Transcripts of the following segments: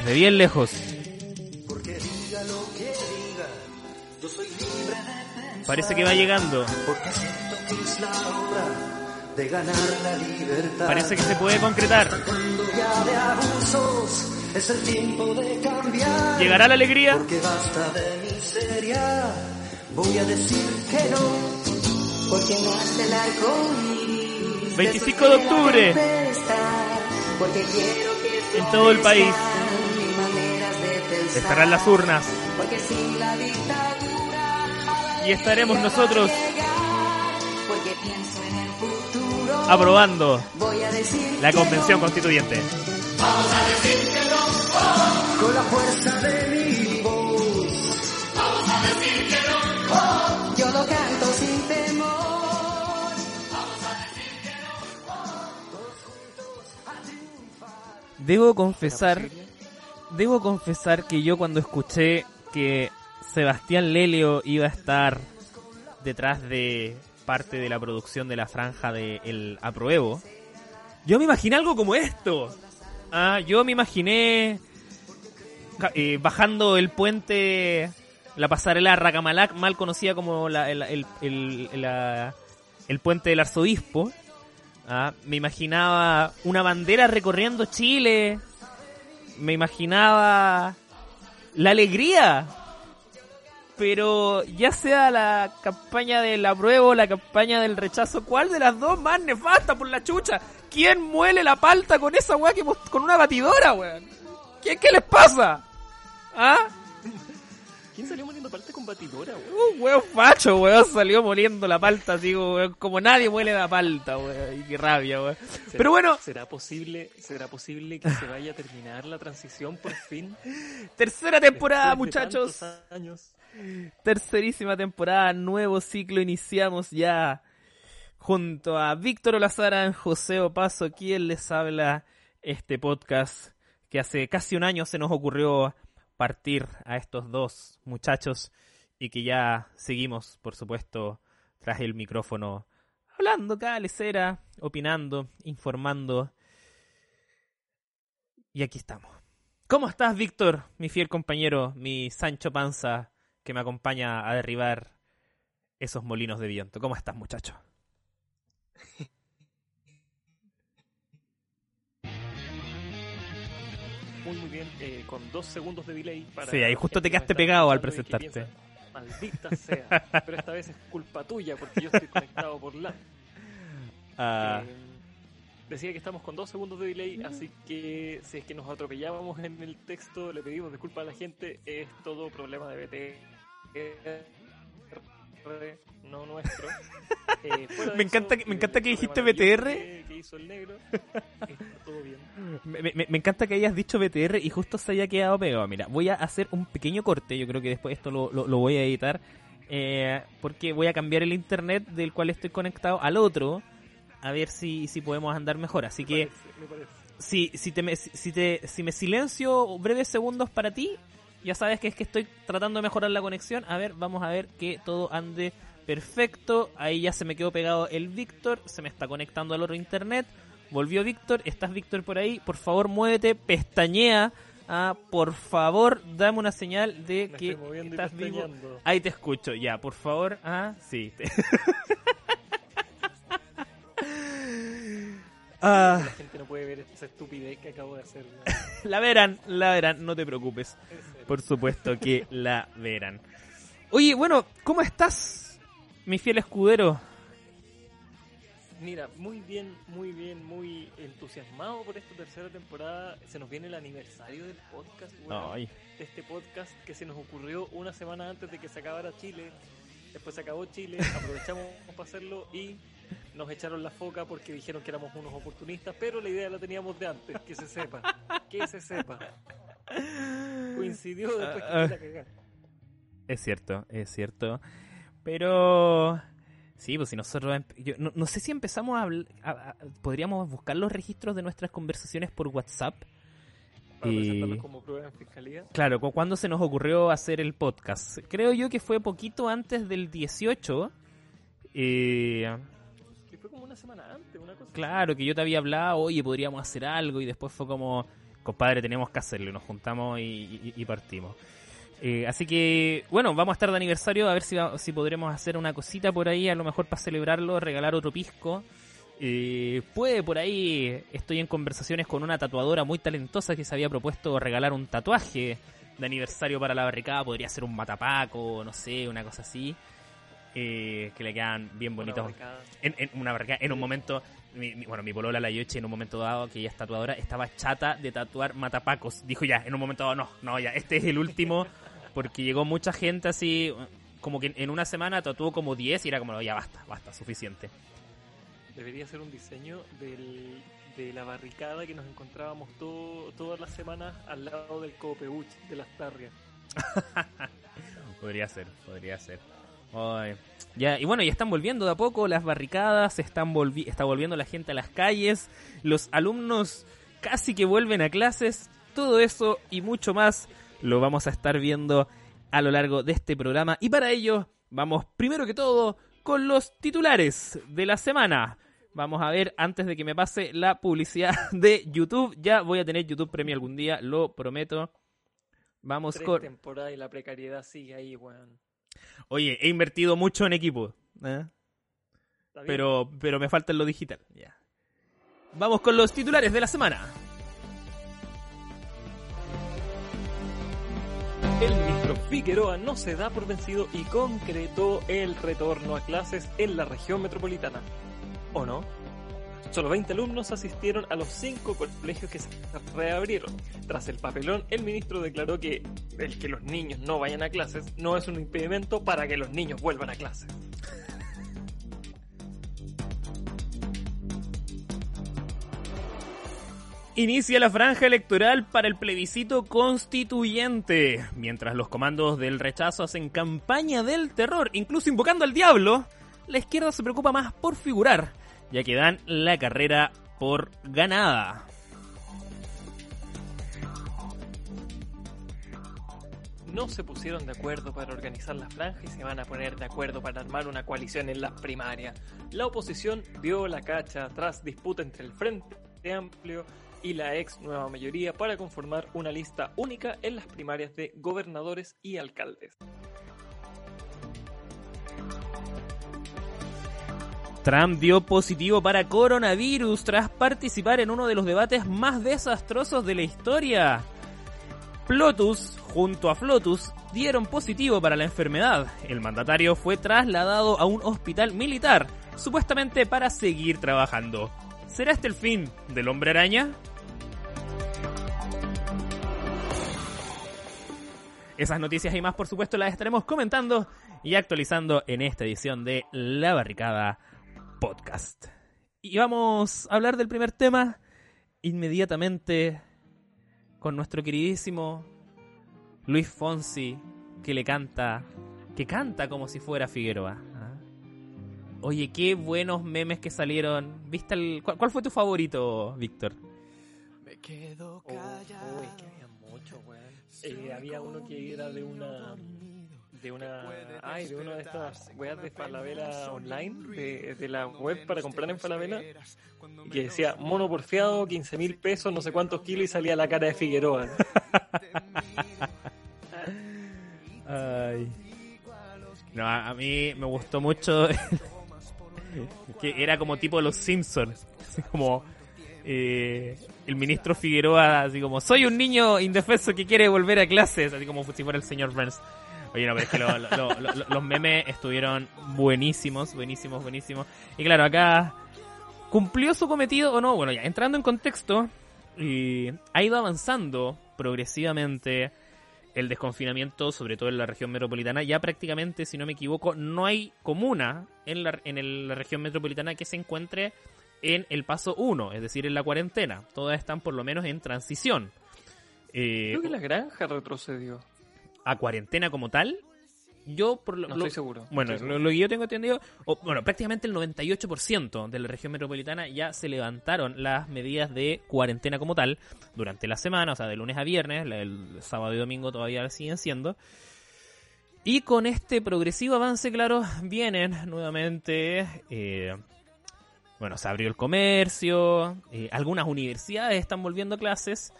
Desde bien lejos. Parece que va llegando. Parece que se puede concretar. ¿Llegará la alegría? Voy a decir que no, porque nace el arco 25 de octubre. Porque quiero que En todo el país estarán las urnas Porque sin la dictadura y estaremos nosotros porque pienso en el futuro. aprobando Voy a decir la que convención no, constituyente. con la fuerza de mi voz. Vamos a decir que no. Yo lo canto sin temor. Debo confesar, debo confesar que yo cuando escuché que Sebastián Lelio iba a estar detrás de parte de la producción de la franja de El Apruebo, yo me imaginé algo como esto. Ah, yo me imaginé eh, bajando el puente, la pasarela Racamalac, mal conocida como la- el, el- el- la- el puente del arzobispo. Ah, me imaginaba una bandera recorriendo Chile. Me imaginaba la alegría. Pero ya sea la campaña del apruebo la campaña del rechazo, ¿cuál de las dos más nefasta por la chucha? ¿Quién muele la palta con esa weá que con una batidora, weón? ¿Qué, ¿Qué les pasa? ¿Ah? ¿Quién salió moliendo parte con batidora, weón? Un weón facho, weón, salió moliendo la palta así weón, como nadie muele la palta, weón. Y qué rabia, weón. ¿Será- Pero bueno, ¿Será posible, ¿Será posible que se vaya a terminar la transición por fin? tercera temporada, Después muchachos. años. Tercerísima temporada, nuevo ciclo, iniciamos ya junto a Víctor Olazaran, José Opaso, quien les habla este podcast que hace casi un año se nos ocurrió partir a estos dos muchachos y que ya seguimos, por supuesto, tras el micrófono, hablando cada lecera, opinando, informando. Y aquí estamos. ¿Cómo estás, Víctor, mi fiel compañero, mi Sancho Panza, que me acompaña a derribar esos molinos de viento? ¿Cómo estás, muchacho? Muy, muy bien, eh, con dos segundos de delay para... Sí, ahí justo te quedaste pegado al presentarte. piensa, Maldita sea, pero esta vez es culpa tuya porque yo estoy conectado por la... Ah, Eh, decía que estamos con dos segundos de delay, así que si es que nos atropellábamos en el texto, le pedimos disculpas a la gente. Es todo problema de BT. No nuestro. Eh, Me eso, encanta que- me eh, encanta que dijiste BTR. Que, que hizo el negro. Está todo bien. me, me- me encanta que hayas dicho BTR y justo se haya quedado pegado. Mira, voy a hacer un pequeño corte. Yo creo que después esto lo, lo- lo voy a editar. eh, porque voy a cambiar el internet del cual estoy conectado al otro. A ver si, si podemos andar mejor. Así que parece, parece. si, si, te si, te, si me silencio breves segundos para ti, ya sabes que es que estoy tratando de mejorar la conexión. A ver, vamos a ver que todo ande perfecto. Ahí ya se me quedó pegado el Víctor, se me está conectando al otro internet. Volvió Víctor, ¿estás Víctor por ahí? Por favor, muévete, pestañea. Ah, por favor, dame una señal de Me que estás vivo. Ahí te escucho, ya, por favor. Ah, sí. ah. Puede ver esa estupidez que acabo de hacer. ¿no? La verán, la verán, no te preocupes. Por supuesto que la verán. Oye, bueno, ¿cómo estás, mi fiel escudero? Mira, muy bien, muy bien, muy entusiasmado por esta tercera temporada. Se nos viene el aniversario del podcast. Ay. De este podcast que se nos ocurrió una semana antes de que se acabara Chile. Después se acabó Chile, aprovechamos para hacerlo y nos echaron la foca porque dijeron que éramos unos oportunistas, pero la idea la teníamos de antes, que se sepa, que se sepa. Coincidió después que Ah, fue la cagada. Es cierto, es cierto. Pero... Sí, pues si nosotros... yo no, no sé si empezamos a, a- a- Podríamos buscar los registros de nuestras conversaciones por WhatsApp. Para Y- como prueba en fiscalía. Claro, cu- ¿cuándo se nos ocurrió hacer el podcast? Creo yo que fue poquito antes del 18. Eh, claro, que yo te había hablado, oye, podríamos hacer algo. Y después fue como, compadre, tenemos que hacerlo. Nos juntamos y, partimos. Eh, así que, bueno, vamos a estar de aniversario. A ver si, si podremos hacer una cosita por ahí. A lo mejor para celebrarlo, regalar otro pisco. Eh, puede por ahí, estoy en conversaciones con una tatuadora muy talentosa que se había propuesto regalar un tatuaje de aniversario para la barricada. Podría ser un matapaco, no sé, una cosa así. Eh, que le quedan bien Una bonitos. barricada. En, en una barricada, en un momento, mi- mi- bueno, mi polola la Yoche en un momento dado, que ella es tatuadora, estaba chata de tatuar matapacos. Dijo ya, en un momento dado, no, no, ya, este es el último, porque llegó mucha gente así, como que en una semana tatuó como 10 y era como, ya basta, basta, suficiente. Debería ser un diseño del, de la barricada que nos encontrábamos todo, todas las semanas al lado del Copeuch, de las Tarrias. Podría ser, podría ser. Ay. Ya, y bueno, ya están volviendo de a poco las barricadas, están volvi está volviendo la gente a las calles, los alumnos casi que vuelven a clases, todo eso y mucho más lo vamos a estar viendo a lo largo de este programa. Y para ello, vamos primero que todo con los titulares de la semana. Vamos a ver, antes de que me pase la publicidad de YouTube, ya voy a tener YouTube Premio algún día, lo prometo. Vamos Tres con... temporadas y la precariedad sigue ahí, weón. Oye, he invertido mucho en equipo, ¿eh? Pero, pero me falta en lo digital. Vamos con los titulares de la semana. El ministro Figueroa no se da por vencido y concretó el retorno a clases en la región metropolitana. ¿O no? Solo 20 alumnos asistieron a los 5 colegios que se reabrieron. Tras el papelón, el ministro declaró que el que los niños no vayan a clases no es un impedimento para que los niños vuelvan a clases. Inicia la franja electoral para el plebiscito constituyente. Mientras los comandos del rechazo hacen campaña del terror, incluso invocando al diablo, la izquierda se preocupa más por figurar, ya que dan la carrera por ganada. No se pusieron de acuerdo para organizar la franja y se van a poner de acuerdo para armar una coalición en las primarias. La oposición dio la cacha tras disputa entre el Frente Amplio y la ex nueva mayoría para conformar una lista única en las primarias de gobernadores y alcaldes. Trump dio positivo para coronavirus tras participar en uno de los debates más desastrosos de la historia. Plotus, junto a Flotus, dieron positivo para la enfermedad. El mandatario fue trasladado a un hospital militar, supuestamente para seguir trabajando. ¿Será este el fin del hombre araña? Esas noticias y más, por supuesto, las estaremos comentando y actualizando en esta edición de La Barricada Podcast. Y vamos a hablar del primer tema inmediatamente con nuestro queridísimo Luis Fonsi, que le canta, que canta como si fuera Figueroa. ¿ah? Oye, qué buenos memes que salieron. ¿Viste el, cuál, cuál fue tu favorito, Víctor? Me quedo Oh, uy, que había mucho, weón. Eh, había uno que era de una. De una. Ay, de una de estas weas de Falabella online, de, de la web para comprar en Falabella, y que decía mono porfiado, 15 mil pesos, no sé cuántos kilos, y salía la cara de Figueroa. Ay. No, a, a mí me gustó mucho que era como tipo los Simpsons, así como eh, el ministro Figueroa, así como soy un niño indefenso que quiere volver a clases, así como si fuera el señor Burns. Oye, no, pero es que lo- lo- lo- lo- los memes estuvieron buenísimos, buenísimos, buenísimos. Y claro, acá ¿Cumplió su cometido o no? Bueno, ya entrando en contexto, eh, ha ido avanzando progresivamente el desconfinamiento, sobre todo en la región metropolitana. Ya prácticamente, si no me equivoco, no hay comuna en la, en el- la región metropolitana que se encuentre en el paso 1, es decir, en la cuarentena. Todas están por lo menos en transición. Eh, Creo que la granja retrocedió. A cuarentena como tal, yo por lo, No lo- estoy seguro. bueno, Estoy lo, seguro. lo que yo tengo entendido, o, bueno, prácticamente el 98% de la región metropolitana ya se levantaron las medidas de cuarentena como tal durante la semana, o sea, de lunes a viernes, el sábado y domingo todavía siguen siendo. Y con este progresivo avance, claro, vienen nuevamente, eh, bueno, se abrió el comercio, eh, algunas universidades están volviendo a clases.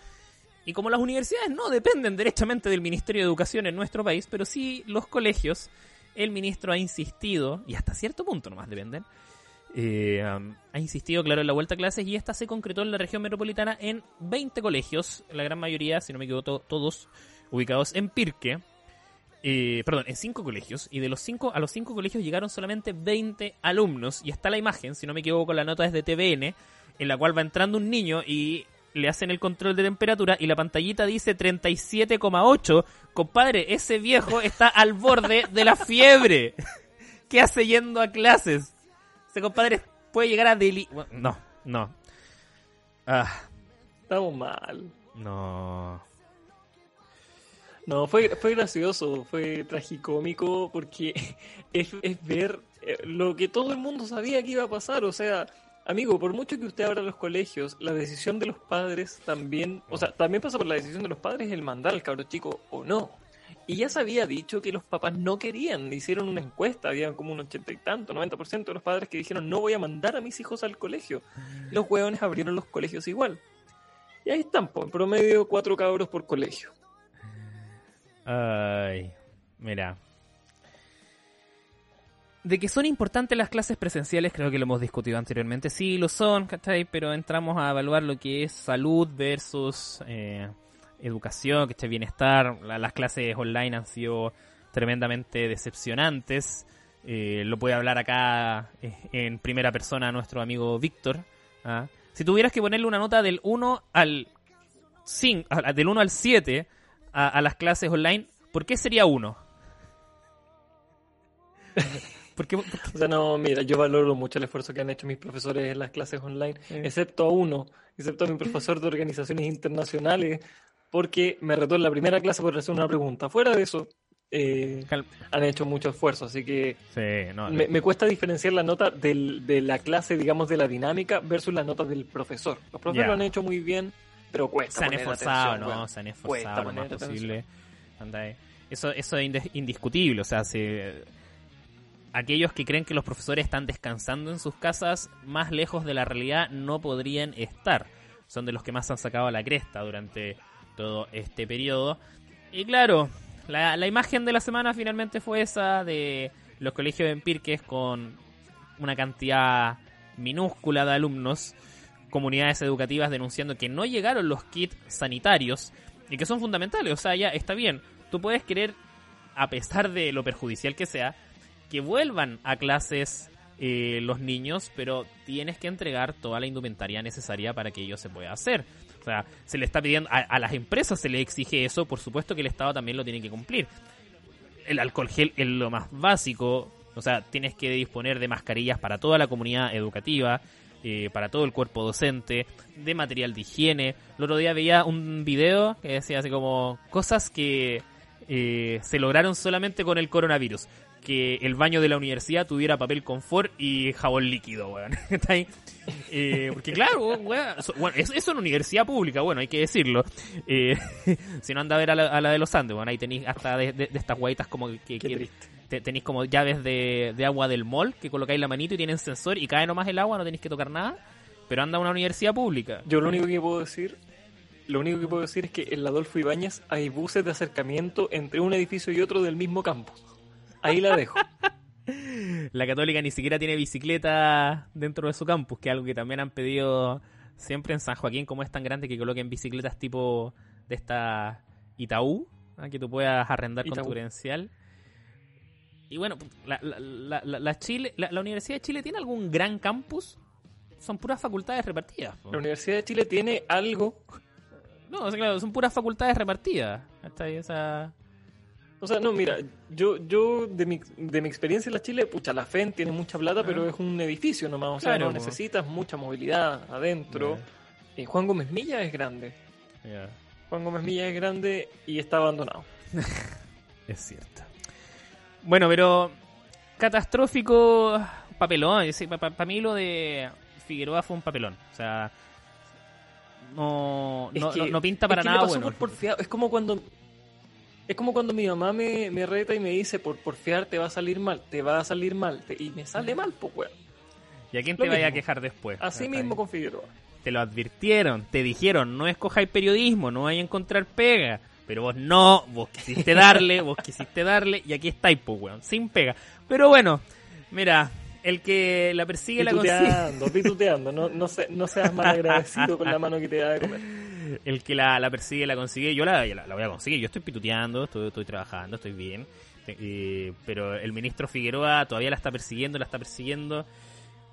Y como las universidades no dependen derechamente del Ministerio de Educación en nuestro país, pero sí los colegios, el ministro ha insistido, y hasta cierto punto nomás dependen, eh, um, ha insistido, claro, en la vuelta a clases y esta se concretó en la región metropolitana en 20 colegios, la gran mayoría, si no me equivoco, to- todos ubicados en Pirque. Eh, perdón, en cinco colegios, y de los cinco, a los cinco colegios llegaron solamente 20 alumnos, y está la imagen, si no me equivoco, la nota es de TVN, en la cual va entrando un niño y le hacen el control de temperatura y la pantallita dice 37,8. Compadre, ese viejo está al borde de la fiebre. ¿Qué hace yendo a clases? Ese compadre puede llegar a deli... No, no. Ah, Estamos mal. no. No, fue, fue gracioso, fue tragicómico porque es, es ver eh, lo que todo el mundo sabía que iba a pasar. O sea, amigo, por mucho que usted abra los colegios, la decisión de los padres también, o sea, también pasa por la decisión de los padres el mandar al cabro chico o no. Y ya se había dicho que los papás no querían, hicieron una encuesta, había como un ochenta y tanto, 90% de los padres que dijeron no voy a mandar a mis hijos al colegio. Los hueones abrieron los colegios igual. Y ahí están, po, en promedio cuatro cabros por colegio. Ay, mira. De que son importantes las clases presenciales, creo que lo hemos discutido anteriormente. Sí, lo son, ¿cachai? Pero entramos a evaluar lo que es salud versus eh, educación, que bienestar. La- las clases online han sido tremendamente decepcionantes. Eh, lo puede hablar acá eh, en primera persona nuestro amigo Víctor. ¿ah? Si tuvieras que ponerle una nota del 1 al 5, a- del 1 al 7 a, las clases online, ¿por qué sería 1? ¿Por qué- por qué? O sea, no, mira, yo valoro mucho el esfuerzo que han hecho mis profesores en las clases online, excepto a uno, excepto a mi profesor de organizaciones internacionales, porque me retó en la primera clase por hacer una pregunta. Fuera de eso, eh, han hecho mucho esfuerzo, así que Sí, no, me, me cuesta diferenciar la nota del- de la clase, digamos, de la dinámica versus la nota del profesor. Los profesores Ya. lo han hecho muy bien, pero cuesta. se han poner esforzado, atención, ¿no? weón. Se han Cuesta esforzado lo más posible. Eso, eso es indiscutible, o sea, se- aquellos que creen que los profesores están descansando en sus casas, más lejos de la realidad no podrían estar. Son de los que más han sacado a la cresta durante todo este periodo. Y claro, la, la imagen de la semana finalmente fue esa de los colegios en Pirques con una cantidad minúscula de alumnos, comunidades educativas denunciando que no llegaron los kits sanitarios y que son fundamentales. O sea, ya está bien, tú puedes querer, a pesar de lo perjudicial que sea, que vuelvan a clases eh, los niños, pero tienes que entregar toda la indumentaria necesaria para que ello se pueda hacer. O sea, se le está pidiendo, a, las empresas se le exige eso, por supuesto que el Estado también lo tiene que cumplir. El alcohol gel es lo más básico, o sea, tienes que disponer de mascarillas para toda la comunidad educativa, eh, para todo el cuerpo docente, de material de higiene. El otro día veía un video que decía así como cosas que eh, se lograron solamente con el coronavirus. Que el baño de la universidad tuviera papel confort y jabón líquido, weón. Está ahí. Eh, porque claro, weón, bueno, eso, eso en universidad pública, bueno, hay que decirlo. Eh, si no anda a ver a la, a la de los Andes, bueno, ahí tenéis hasta de, de- de estas guaitas como que, que- te- tenéis como llaves de, de agua del mall que colocáis la manito y tienen sensor y cae nomás el agua, no tenéis que tocar nada. Pero anda a una universidad pública. Yo lo único que puedo decir, lo único que puedo decir es que en la Adolfo Ibáñez hay buses de acercamiento entre un edificio y otro del mismo campus. Ahí la dejo. La católica ni siquiera tiene bicicleta dentro de su campus, que es algo que también han pedido siempre en San Joaquín, como es tan grande que coloquen bicicletas tipo de esta Itaú, ¿ah? que tú puedas arrendar con tu credencial. Y bueno, la, la, la- la- la Chile, la, Universidad de Chile tiene algún gran campus? son puras facultades repartidas. po. La Universidad de Chile tiene algo. No, claro, son puras facultades repartidas. Hasta ahí esa... O sea, no, mira, yo, yo de mi, de mi experiencia en la Chile, pucha, la FEN tiene mucha plata, pero es un edificio nomás. O sea, Claro, no necesitas mucha movilidad adentro. Eh, Juan Gómez Milla es grande. Ya, Juan Gómez Milla es grande y está abandonado. Es cierto. Bueno, pero catastrófico papelón. Para mí lo de Figueroa fue un papelón. O sea, no, no, que- no- no pinta para es que nada le pasó bueno. por porfiado. Es como cuando. Es como cuando mi mamá me, me reta y me dice, por porfiar te va a salir mal, te va a salir mal. te- y me sale mal, pues, weón. ¿Y a quién te vaya a quejar después? Así mismo bien. con Figueroa. Te lo advirtieron, te dijeron, no escojáis periodismo, no vayas a encontrar pega. Pero vos no, vos quisiste darle, vos quisiste darle, y aquí estáis, pues, weón, sin pega. Pero bueno, mira, el que la persigue la consigue. Pituteando, pituteando. No, no, se- no seas mal agradecido con la mano que te da de comer. El que la, la persigue la consigue, yo la, la, la voy a conseguir. Yo estoy pituteando, estoy, estoy trabajando, estoy bien. Eh, pero el ministro Figueroa todavía la está persiguiendo, la está persiguiendo.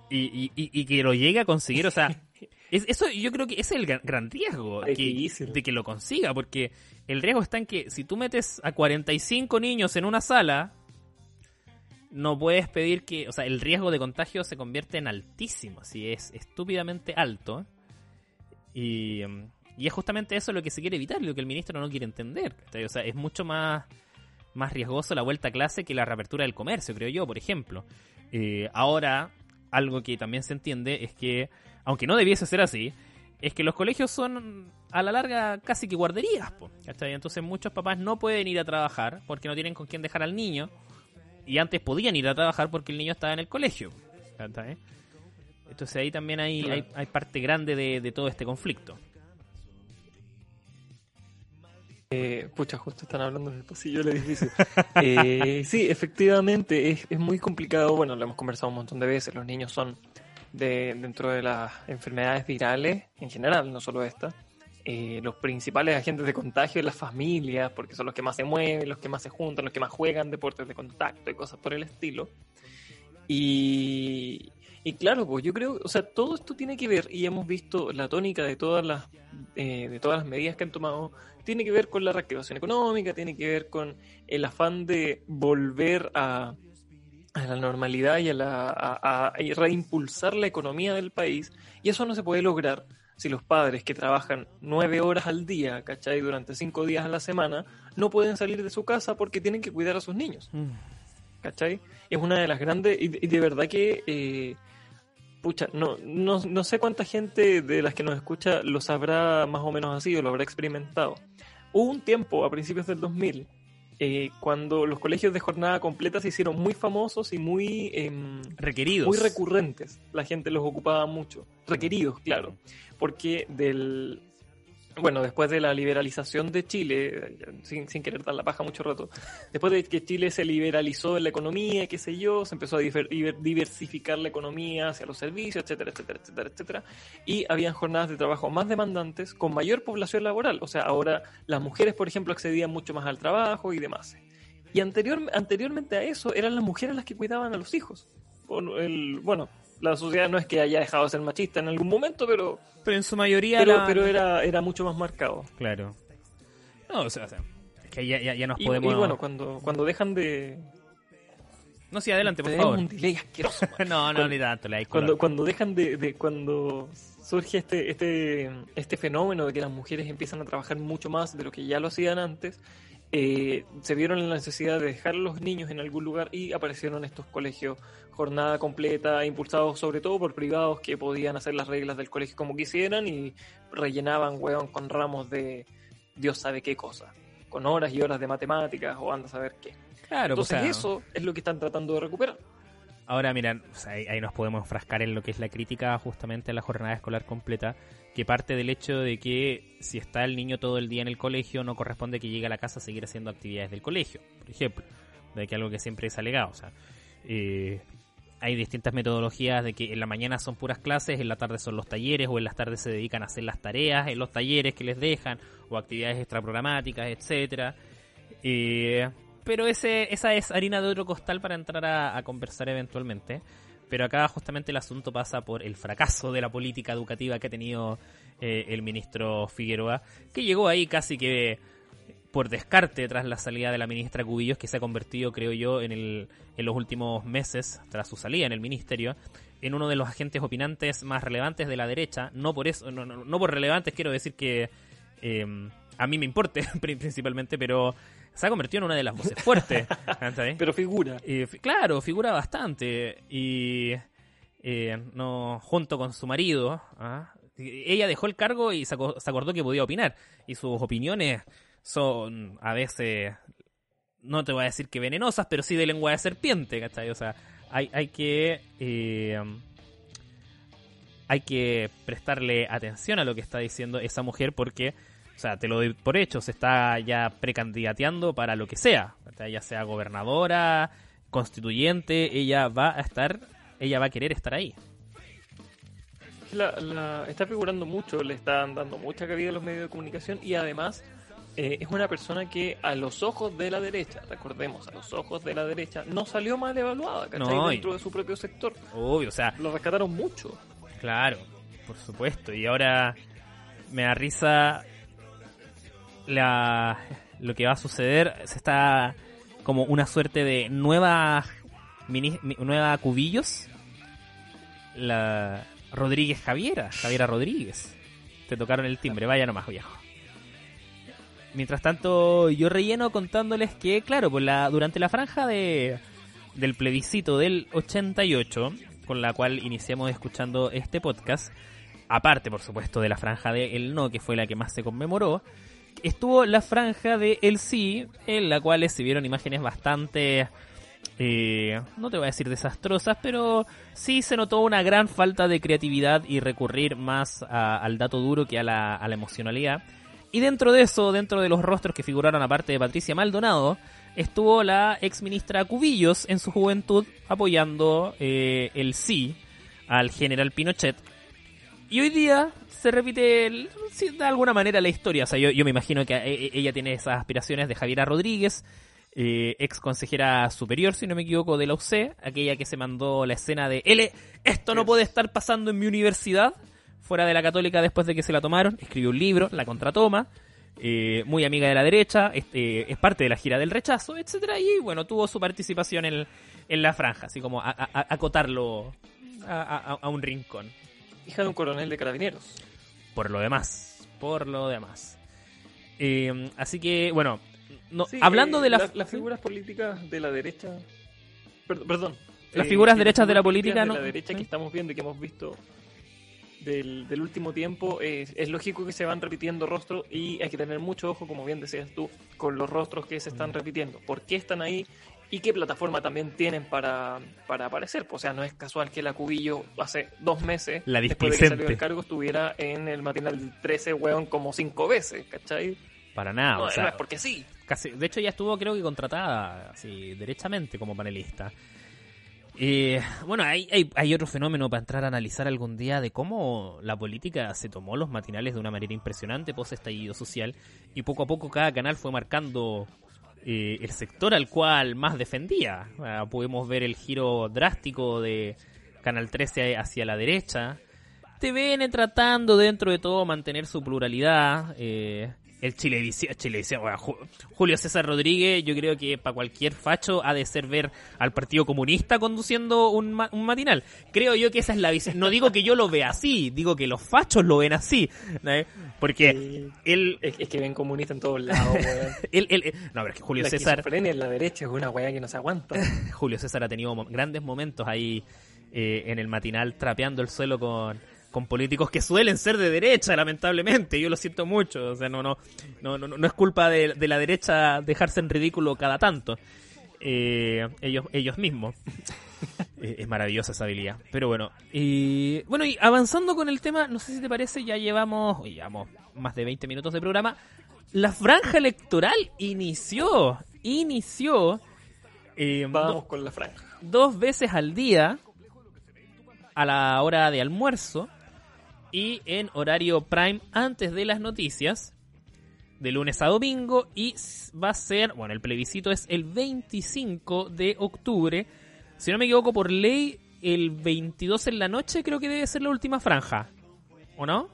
Y, y, y, y que lo llegue a conseguir, o sea, es- eso yo creo que ese es el gran, riesgo que- de que lo consiga, porque el riesgo está en que si tú metes a 45 niños en una sala, no puedes pedir que, o sea, el riesgo de contagio se convierte en altísimo, si es estúpidamente alto. Y, mm, y es justamente eso lo que se quiere evitar, lo que el ministro no quiere entender. ¿cachai? O sea, es mucho más, más riesgoso la vuelta a clase que la reapertura del comercio, creo yo, por ejemplo. Eh, ahora, algo que también se entiende es que, aunque no debiese ser así, es que los colegios son a la larga casi que guarderías. po, ¿cachai? Entonces muchos papás no pueden ir a trabajar porque no tienen con quién dejar al niño. Y antes podían ir a trabajar porque el niño estaba en el colegio. Entonces ahí también hay, hay, hay parte grande de, de todo este conflicto. Eh, pucha, justo están hablando en el pasillo del edificio. Eh, sí, efectivamente, es, es muy complicado. Bueno, lo hemos conversado un montón de veces. Los niños son de, dentro de las enfermedades virales, en general, no solo esta, eh, los principales agentes de contagio de las familias, porque son los que más se mueven, los que más se juntan, los que más juegan deportes de contacto y cosas por el estilo. Y, y claro, pues yo creo, o sea, todo esto tiene que ver, y hemos visto la tónica de todas las, eh, de todas las medidas que han tomado, tiene que ver con la reactivación económica, tiene que ver con el afán de volver a, a la normalidad y a, la, a, a- reimpulsar la economía del país. Y eso no se puede lograr si los padres que trabajan nueve horas al día, ¿cachai? Durante cinco días a la semana, no pueden salir de su casa porque tienen que cuidar a sus niños. ¿Cachai? Es una de las grandes, y, y de verdad que, eh, pucha, no, no, no sé cuánta gente de las que nos escucha lo sabrá más o menos así o lo habrá experimentado. Hubo un tiempo, a principios del 2000, eh, cuando los colegios de jornada completa se hicieron muy famosos y muy... em, Requeridos. muy recurrentes. La gente los ocupaba mucho. Requeridos, claro. Porque del. Bueno, después de la liberalización de Chile, sin, sin querer dar la paja mucho rato, después de que Chile se liberalizó en la economía, qué sé yo, se empezó a diversificar la economía hacia los servicios, etcétera, etcétera, etcétera, etcétera, y habían jornadas de trabajo más demandantes con mayor población laboral. O sea, ahora las mujeres, por ejemplo, accedían mucho más al trabajo y demás. Y anterior, anteriormente a eso, eran las mujeres las que cuidaban a los hijos. El, bueno, la sociedad no es que haya dejado de ser machista en algún momento, pero, Pero en su mayoría pero, la- pero era, era mucho más marcado. Claro. No, o sea, o sea, es que ya, ya, ya nos Y, podemos... y bueno, cuando, cuando dejan de... No, sí, adelante, por favor. un delay asqueroso. no, no, Cuando- ni tanto. La Cuando, cuando dejan de, de- cuando surge este, este, este fenómeno de que las mujeres empiezan a trabajar mucho más de lo que ya lo hacían antes, eh, se vieron en la necesidad de dejar a los niños en algún lugar y aparecieron estos colegios jornada completa, impulsados sobre todo por privados que podían hacer las reglas del colegio como quisieran y rellenaban, weón, con ramos de Dios sabe qué cosa, con horas y horas de matemáticas o anda a saber qué. Claro, pues, Entonces o sea, eso es lo que están tratando de recuperar. Ahora, mira, o sea, ahí, ahí nos podemos enfrascar en lo que es la crítica justamente a la jornada escolar completa, que parte del hecho de que si está el niño todo el día en el colegio, no corresponde que llegue a la casa a seguir haciendo actividades del colegio, por ejemplo, de que algo que siempre es alegado. O sea, eh, hay distintas metodologías de que en la mañana son puras clases, en la tarde son los talleres, o en las tardes se dedican a hacer las tareas en los talleres que les dejan, o actividades extraprogramáticas, etcétera. Eh, pero ese, esa es harina de otro costal para entrar a, a conversar eventualmente. Pero acá justamente el asunto pasa por el fracaso de la política educativa que ha tenido eh, el ministro Figueroa, que llegó ahí casi que por descarte tras la salida de la ministra Cubillos, que se ha convertido, creo yo, en, el, en los últimos meses, tras su salida en el ministerio, en uno de los agentes opinantes más relevantes de la derecha. No por eso, no, no, no por relevantes quiero decir que eh, a mí me importe principalmente, pero se ha convertido en una de las voces fuertes. pero figura. Eh, claro, figura bastante. Y eh, no junto con su marido, ¿ah? ella dejó el cargo y se, acordó que podía opinar. Y sus opiniones son a veces, no te voy a decir que venenosas, pero sí de lengua de serpiente, ¿cachai? O sea, hay, hay que... Eh, hay que prestarle atención a lo que está diciendo esa mujer porque, o sea, te lo doy por hecho, se está ya precandidateando para lo que sea, ya sea gobernadora, constituyente, ella va a estar, ella va a querer estar ahí. La, la, está figurando mucho, le están dando mucha cabida a los medios de comunicación y además eh, es una persona que a los ojos de la derecha, recordemos, a los ojos de la derecha, no salió mal evaluada, ¿cachai? No, Dentro de su propio sector. Obvio, o sea. Lo rescataron mucho. Claro, por supuesto. Y ahora me da risa la, lo que va a suceder. Se está como una suerte de nueva, mini, nueva Cubillos. La Rodríguez Javiera, Javiera Rodríguez. Te tocaron el timbre, vaya nomás, viejo. Mientras tanto, yo relleno contándoles que, claro, pues la, durante la franja de, del plebiscito del 88, con la cual iniciamos escuchando este podcast, aparte, por supuesto, de la franja de el no, que fue la que más se conmemoró, estuvo la franja de el sí, en la cual se vieron imágenes bastante... Eh, no te voy a decir desastrosas, pero sí se notó una gran falta de creatividad y recurrir más al dato duro que a la, a la emocionalidad. Y dentro de eso, dentro de los rostros que figuraron aparte de Patricia Maldonado, estuvo la ex ministra Cubillos en su juventud apoyando eh, el sí al general Pinochet. Y hoy día se repite de alguna manera la historia. O sea, yo, me imagino que e, e, ella tiene esas aspiraciones de Javiera Rodríguez, eh, ex consejera superior, si no me equivoco, de la UC, aquella que se mandó la escena de L, esto no puede estar pasando en mi universidad fuera de la católica después de que se la tomaron, escribió un libro, la contratoma, eh, muy amiga de la derecha, este, es parte de la gira del rechazo, etcétera Y bueno, tuvo su participación en, en la franja, así como acotarlo a, un rincón. Hija de un coronel de carabineros. Por lo demás, por lo demás. Eh, así que, bueno, no, hablando de las figuras políticas de la derecha. Perdón. Las eh, figuras derechas de la política, ¿no? De la derecha que estamos viendo y que hemos visto del, último tiempo, es, es, lógico que se van repitiendo rostros y hay que tener mucho ojo, como bien decías tú, con los rostros que se están mm. repitiendo. ¿Por qué están ahí? ¿Y qué plataforma también tienen para, para aparecer? O sea, no es casual que la Cubillo hace dos meses, la después de que salió el cargo, estuviera en el matinal 13, weón, como cinco veces, ¿cachai? Para nada, o sea, es porque sí. Casi, de hecho, ya estuvo, creo que contratada, así, derechamente como panelista. Eh, bueno, hay, hay, hay, otro fenómeno para entrar a analizar algún día de cómo la política se tomó los matinales de una manera impresionante post estallido social y poco a poco cada canal fue marcando eh, el sector al cual más defendía. Podemos ver el giro drástico de Canal 13 hacia la derecha. TVN tratando dentro de todo mantener su pluralidad. Eh, el Chilevisión, Chilevisión Julio César Rodríguez, yo creo que para cualquier facho ha de ser ver al Partido Comunista conduciendo un, matinal. Creo yo que esa es la visión. No digo que yo lo vea así, digo que los fachos lo ven así. Porque él... Es, que ven comunista en todos lados, él, no, pero es que Julio la César... en la derecha es una weá que no se aguanta. Julio César ha tenido grandes momentos ahí eh, en el matinal trapeando el suelo con con políticos que suelen ser de derecha, lamentablemente. Yo lo siento mucho. O sea, no, no, no, no, es culpa de, la derecha dejarse en ridículo cada tanto. Eh, ellos, ellos mismos. Eh, es maravillosa esa habilidad. Pero bueno, y bueno, y avanzando con el tema, no sé si te parece, ya llevamos, llevamos más de 20 minutos de programa. La franja electoral inició, inició. Eh, Vamos con la franja. Dos veces al día, a la hora de almuerzo, y en horario prime antes de las noticias, de lunes a domingo, y va a ser, bueno, el plebiscito es el 25 de octubre. Si no me equivoco, por ley, el 22 en la noche creo que debe ser la última franja. ¿O no?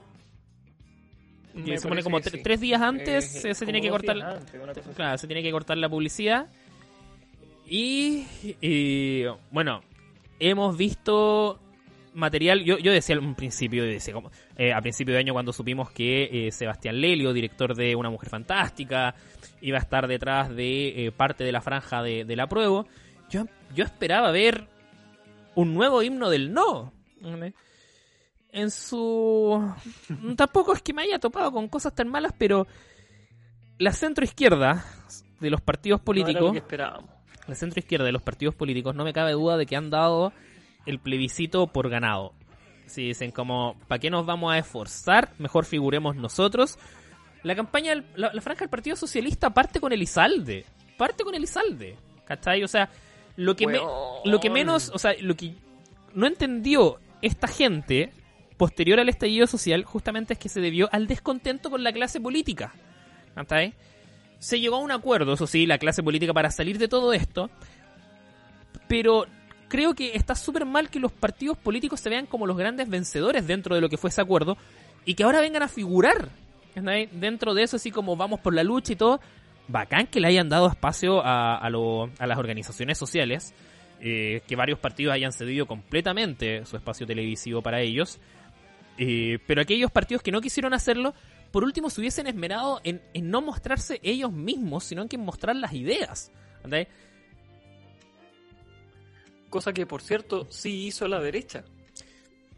Que se parece como sí. tres días antes Eh, se, tiene que cortar antes, claro, se tiene que cortar la publicidad. Y, y, bueno, hemos visto material. Yo, yo decía al principio, decía como, eh, a principio de año cuando supimos que eh, Sebastián Lelio, director de Una Mujer Fantástica, iba a estar detrás de eh, parte de la franja de, de la prueba. Yo, yo esperaba ver un nuevo himno del no. En su. Tampoco es que me haya topado con cosas tan malas, pero la centroizquierda de los partidos No era lo políticos que esperábamos. la centro izquierda de los partidos políticos, no me cabe duda de que han dado el plebiscito por ganado. Si dicen como, ¿para qué nos vamos a esforzar? Mejor figuremos nosotros. La campaña, la, la franja del Partido Socialista parte con Elizalde. Parte con Elizalde. ¿Cachai? O sea, lo que, me- lo que menos, o sea, lo que no entendió esta gente posterior al estallido social justamente es que se debió al descontento con la clase política. ¿Cachai? Se llegó a un acuerdo, eso sí, la clase política para salir de todo esto, pero creo que está súper mal que los partidos políticos se vean como los grandes vencedores dentro de lo que fue ese acuerdo y que ahora vengan a figurar dentro de eso, así como vamos por la lucha y todo. Bacán que le hayan dado espacio a, a, lo- a las organizaciones sociales, eh, que varios partidos hayan cedido completamente su espacio televisivo para ellos. Eh, pero aquellos partidos que no quisieron hacerlo, por último se hubiesen esmerado en, en no mostrarse ellos mismos, sino en que mostrar las ideas. ¿cachai? Cosa que, por cierto, sí hizo la derecha.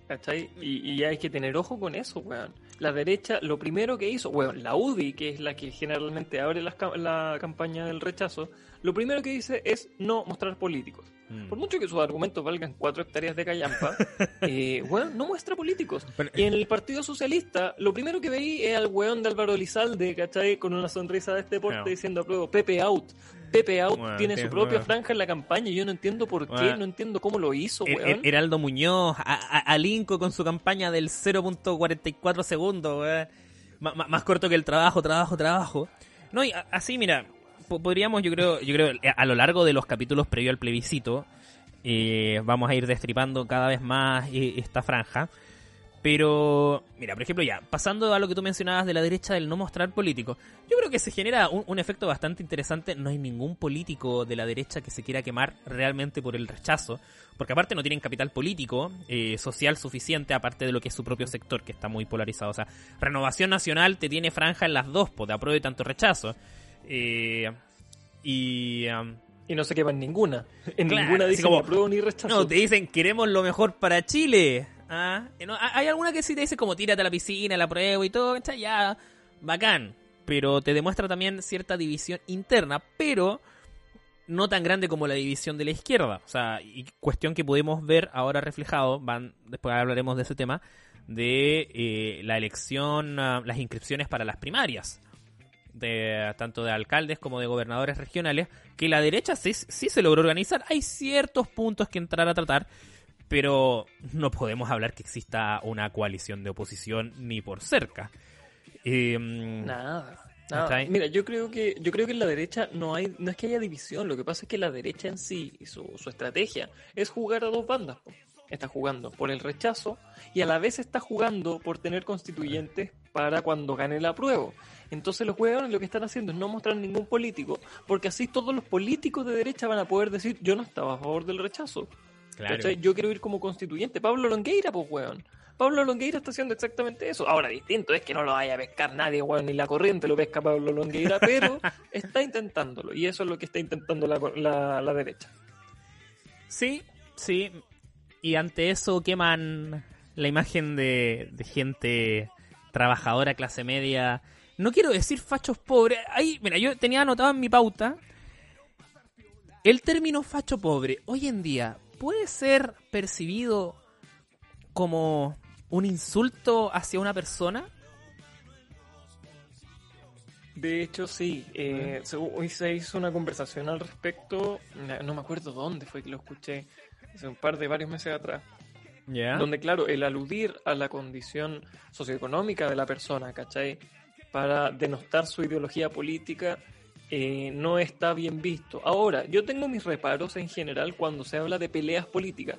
¿Cachai? Y, y hay que tener ojo con eso, weón. La derecha, lo primero que hizo, weón, la UDI, que es la que generalmente abre la campaña del rechazo, lo primero que dice es no mostrar políticos. Mm. Por mucho que sus argumentos valgan cuatro hectáreas de callampa, eh, weón, no muestra políticos. Pero- Y en el Partido Socialista, lo primero que veí es al weón de Álvaro Elizalde, ¿cachai? Con una sonrisa de este porte Claro. diciendo apruebo, Pepe out. Pepe out Bueno, tiene su propia bueno. franja en la campaña y yo no entiendo por qué, Bueno. no entiendo cómo lo hizo, Er- weón. er- Heraldo Muñoz, a, a- a Linco con su campaña del 0.44 segundos, weón. Más corto que el trabajo, trabajo, trabajo. No, y así, mira, podríamos, yo creo, yo creo, a, a lo largo de los capítulos previo al plebiscito, eh, vamos a ir destripando cada vez más eh, esta franja. Pero, mira, por ejemplo, ya, pasando a lo que tú mencionabas de la derecha del no mostrar políticos, yo creo que se genera un, efecto bastante interesante. No hay ningún político de la derecha que se quiera quemar realmente por el rechazo, porque aparte no tienen capital político, eh, social suficiente, aparte de lo que es su propio sector, que está muy polarizado. O sea, Renovación Nacional te tiene franja en las dos, pues, de apruebo y tanto rechazo. Eh, y. am, Y no se quema en ninguna. En Claro, ninguna así dice como- ni apruebo ni rechazo. no, te dicen queremos lo mejor para Chile. Ah, eh, no, hay alguna que sí te dice como tírate a la piscina, la prueba y todo, ¿cachai? ya, bacán. Pero te demuestra también cierta división interna, pero no tan grande como la división de la izquierda. O sea, y cuestión que podemos ver ahora reflejado, van, después hablaremos de ese tema, de eh, la elección, ah, las inscripciones para las primarias. De, tanto de alcaldes como de gobernadores regionales, que la derecha sí, sí se logró organizar. Hay ciertos puntos que entrar a tratar, pero no podemos hablar que exista una coalición de oposición ni por cerca. Em, Nada. Mira, yo creo que yo creo que en la derecha no hay no es que haya división, lo que pasa es que la derecha en sí y su, su estrategia es jugar a dos bandas. Está jugando por el rechazo y a la vez está jugando por tener constituyentes para cuando gane la prueba. Entonces los huevones lo que están haciendo es no mostrar ningún político, porque así todos los políticos de derecha van a poder decir yo no estaba a favor del rechazo. claro. Yo quiero ir como constituyente. Pablo Longueira, pues, weón. Pablo Longueira está haciendo exactamente eso. Ahora, distinto es que no lo vaya a pescar nadie, weón, ni la corriente lo pesca Pablo Longueira, pero está intentándolo. Y eso es lo que está intentando la, la, la derecha. Sí, sí. Y ante eso queman la imagen de, de gente trabajadora, clase media. No quiero decir fachos pobres. Ahí, mira, yo tenía anotado en mi pauta el término facho pobre. Hoy en día puede ser percibido como un insulto hacia una persona. De hecho, sí. eh, hoy se hizo una conversación al respecto. No me acuerdo dónde fue que lo escuché. Hace un par de varios meses atrás. Ya. Donde, claro, el aludir a la condición socioeconómica de la persona, ¿cachai? Para denostar su ideología política, eh, no está bien visto. Ahora, yo tengo mis reparos en general cuando se habla de peleas políticas.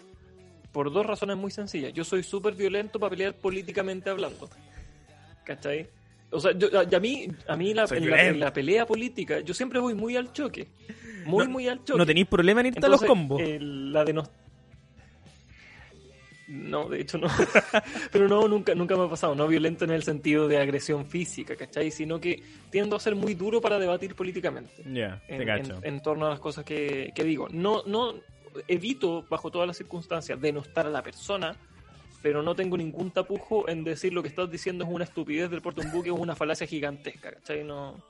por dos razones muy sencillas. Yo soy súper violento para pelear políticamente hablando. ¿Cachai? O sea, yo, a, a mí, a mí la, en, la, violento. en la pelea política, yo siempre voy muy al choque. Muy, No- muy al choque. No tenéis problema en irte a los combos. eh, la de No, de hecho no. Pero no, nunca, nunca me ha pasado. No violento en el sentido de agresión física, ¿cachai? Sino que tiendo a ser muy duro para debatir políticamente. Ya, te En, cacho. en- en torno a las cosas que, que digo. No, no evito, bajo todas las circunstancias, denostar a la persona, pero no tengo ningún tapujo en decir lo que estás diciendo es una estupidez del porte un buque o una falacia gigantesca, ¿cachai? No,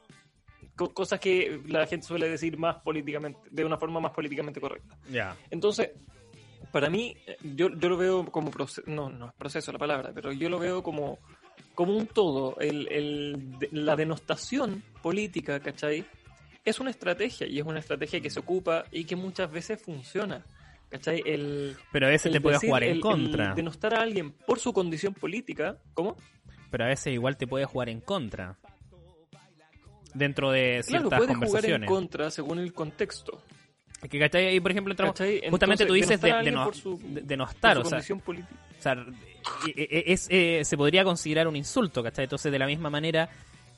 co- cosas que la gente suele decir más políticamente, de una forma más políticamente correcta. Ya. Entonces, para mí, yo, yo lo veo como proceso, no, no es proceso la palabra, pero yo lo veo como, como un todo. El, el- de- la denostación política, ¿cachai? Es una estrategia y es una estrategia que se ocupa y que muchas veces funciona. ¿Cachai? El, Pero a veces te puede jugar en contra. denostar a alguien por su condición política, ¿cómo? Pero a veces igual te puede jugar en contra. Dentro de Claro, ciertas puede jugar en contra según el contexto. Que, ¿cachai? Ahí, por ejemplo, entramos. Justamente tú dices de, de no- su- de- su o sea, o e- e- es, eh, se podría considerar un insulto, ¿cachai? Entonces, de la misma manera,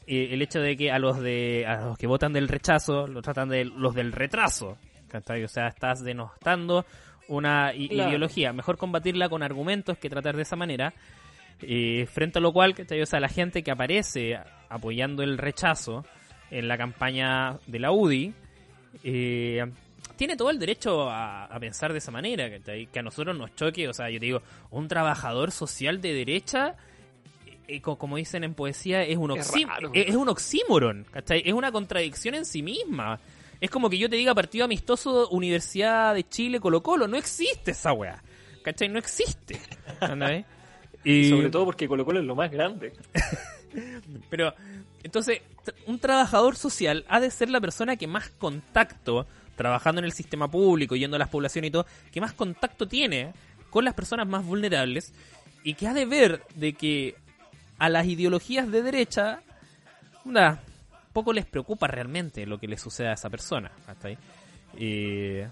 eh, el hecho de que a los de a los que votan del rechazo, lo tratan de los del retraso, ¿cachai? O sea, estás denostando una Claro. ideología. Mejor combatirla con argumentos que tratar de esa manera. Eh, frente a lo cual, ¿cachai? O sea, la gente que aparece apoyando el rechazo en la campaña de la UDI, eh, tiene todo el derecho a, a pensar de esa manera, ¿cachai? que a nosotros nos choque, o sea, yo te digo, un trabajador social de derecha, eh, co- como dicen en poesía, es un, Es oxí- raro. es, es un oxímoron, ¿cachai? Es una contradicción en sí misma. Es como que yo te diga partido amistoso Universidad de Chile Colo Colo, no existe esa weá, ¿cachai? No existe. ¿Anda, Y sobre todo porque Colo Colo es lo más grande. Pero, entonces, un trabajador social ha de ser la persona que más contacto, trabajando en el sistema público, yendo a las poblaciones y todo, que más contacto tiene con las personas más vulnerables y que ha de ver de que a las ideologías de derecha, onda, poco les preocupa realmente lo que le suceda a esa persona. ¿cachai? Eh,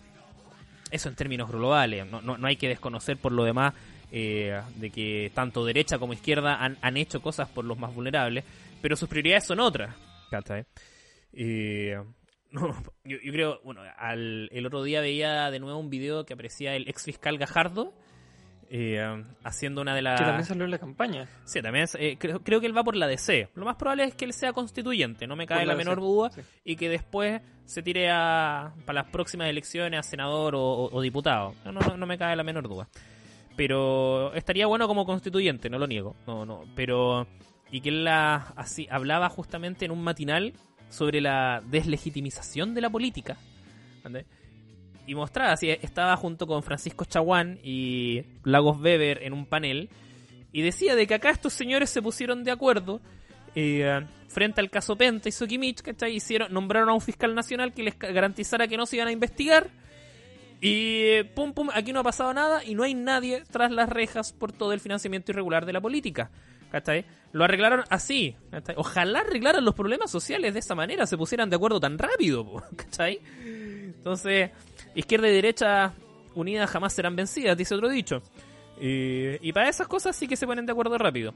eso en términos globales, no, no, no hay que desconocer por lo demás eh, de que tanto derecha como izquierda han, han hecho cosas por los más vulnerables, pero sus prioridades son otras. ¿cachai? Eh, no, yo, yo creo, bueno, al, el otro día veía de nuevo un video que aparecía el ex fiscal Gajardo eh, haciendo una de las... Que también salió en la campaña. Sí, también es, eh, creo, creo que él va por la DC. Lo más probable es que él sea constituyente, no me cae Por la, la menor duda, sí. y que después se tire a, para las próximas elecciones a senador o, o- o diputado. No, no, no me cae la menor duda. Pero estaría bueno como constituyente, no lo niego. No, no, pero y que él la, así hablaba justamente en un matinal sobre la deslegitimización de la política. Y mostraba así, estaba junto con Francisco Chaguán y Lagos Weber en un panel y decía de que acá estos señores se pusieron de acuerdo eh, frente al caso Penta y Sokimich, ¿cachai? Hicieron, nombraron a un fiscal nacional que les garantizara que no se iban a investigar y pum pum, aquí no ha pasado nada y no hay nadie tras las rejas por todo el financiamiento irregular de la política. ¿Cachai? Lo arreglaron así. ¿cachai? Ojalá arreglaran los problemas sociales de esa manera, se pusieran de acuerdo tan rápido. ¿Cachai? Entonces, izquierda y derecha unidas jamás serán vencidas, dice otro dicho. Eh, y para esas cosas sí que se ponen de acuerdo rápido.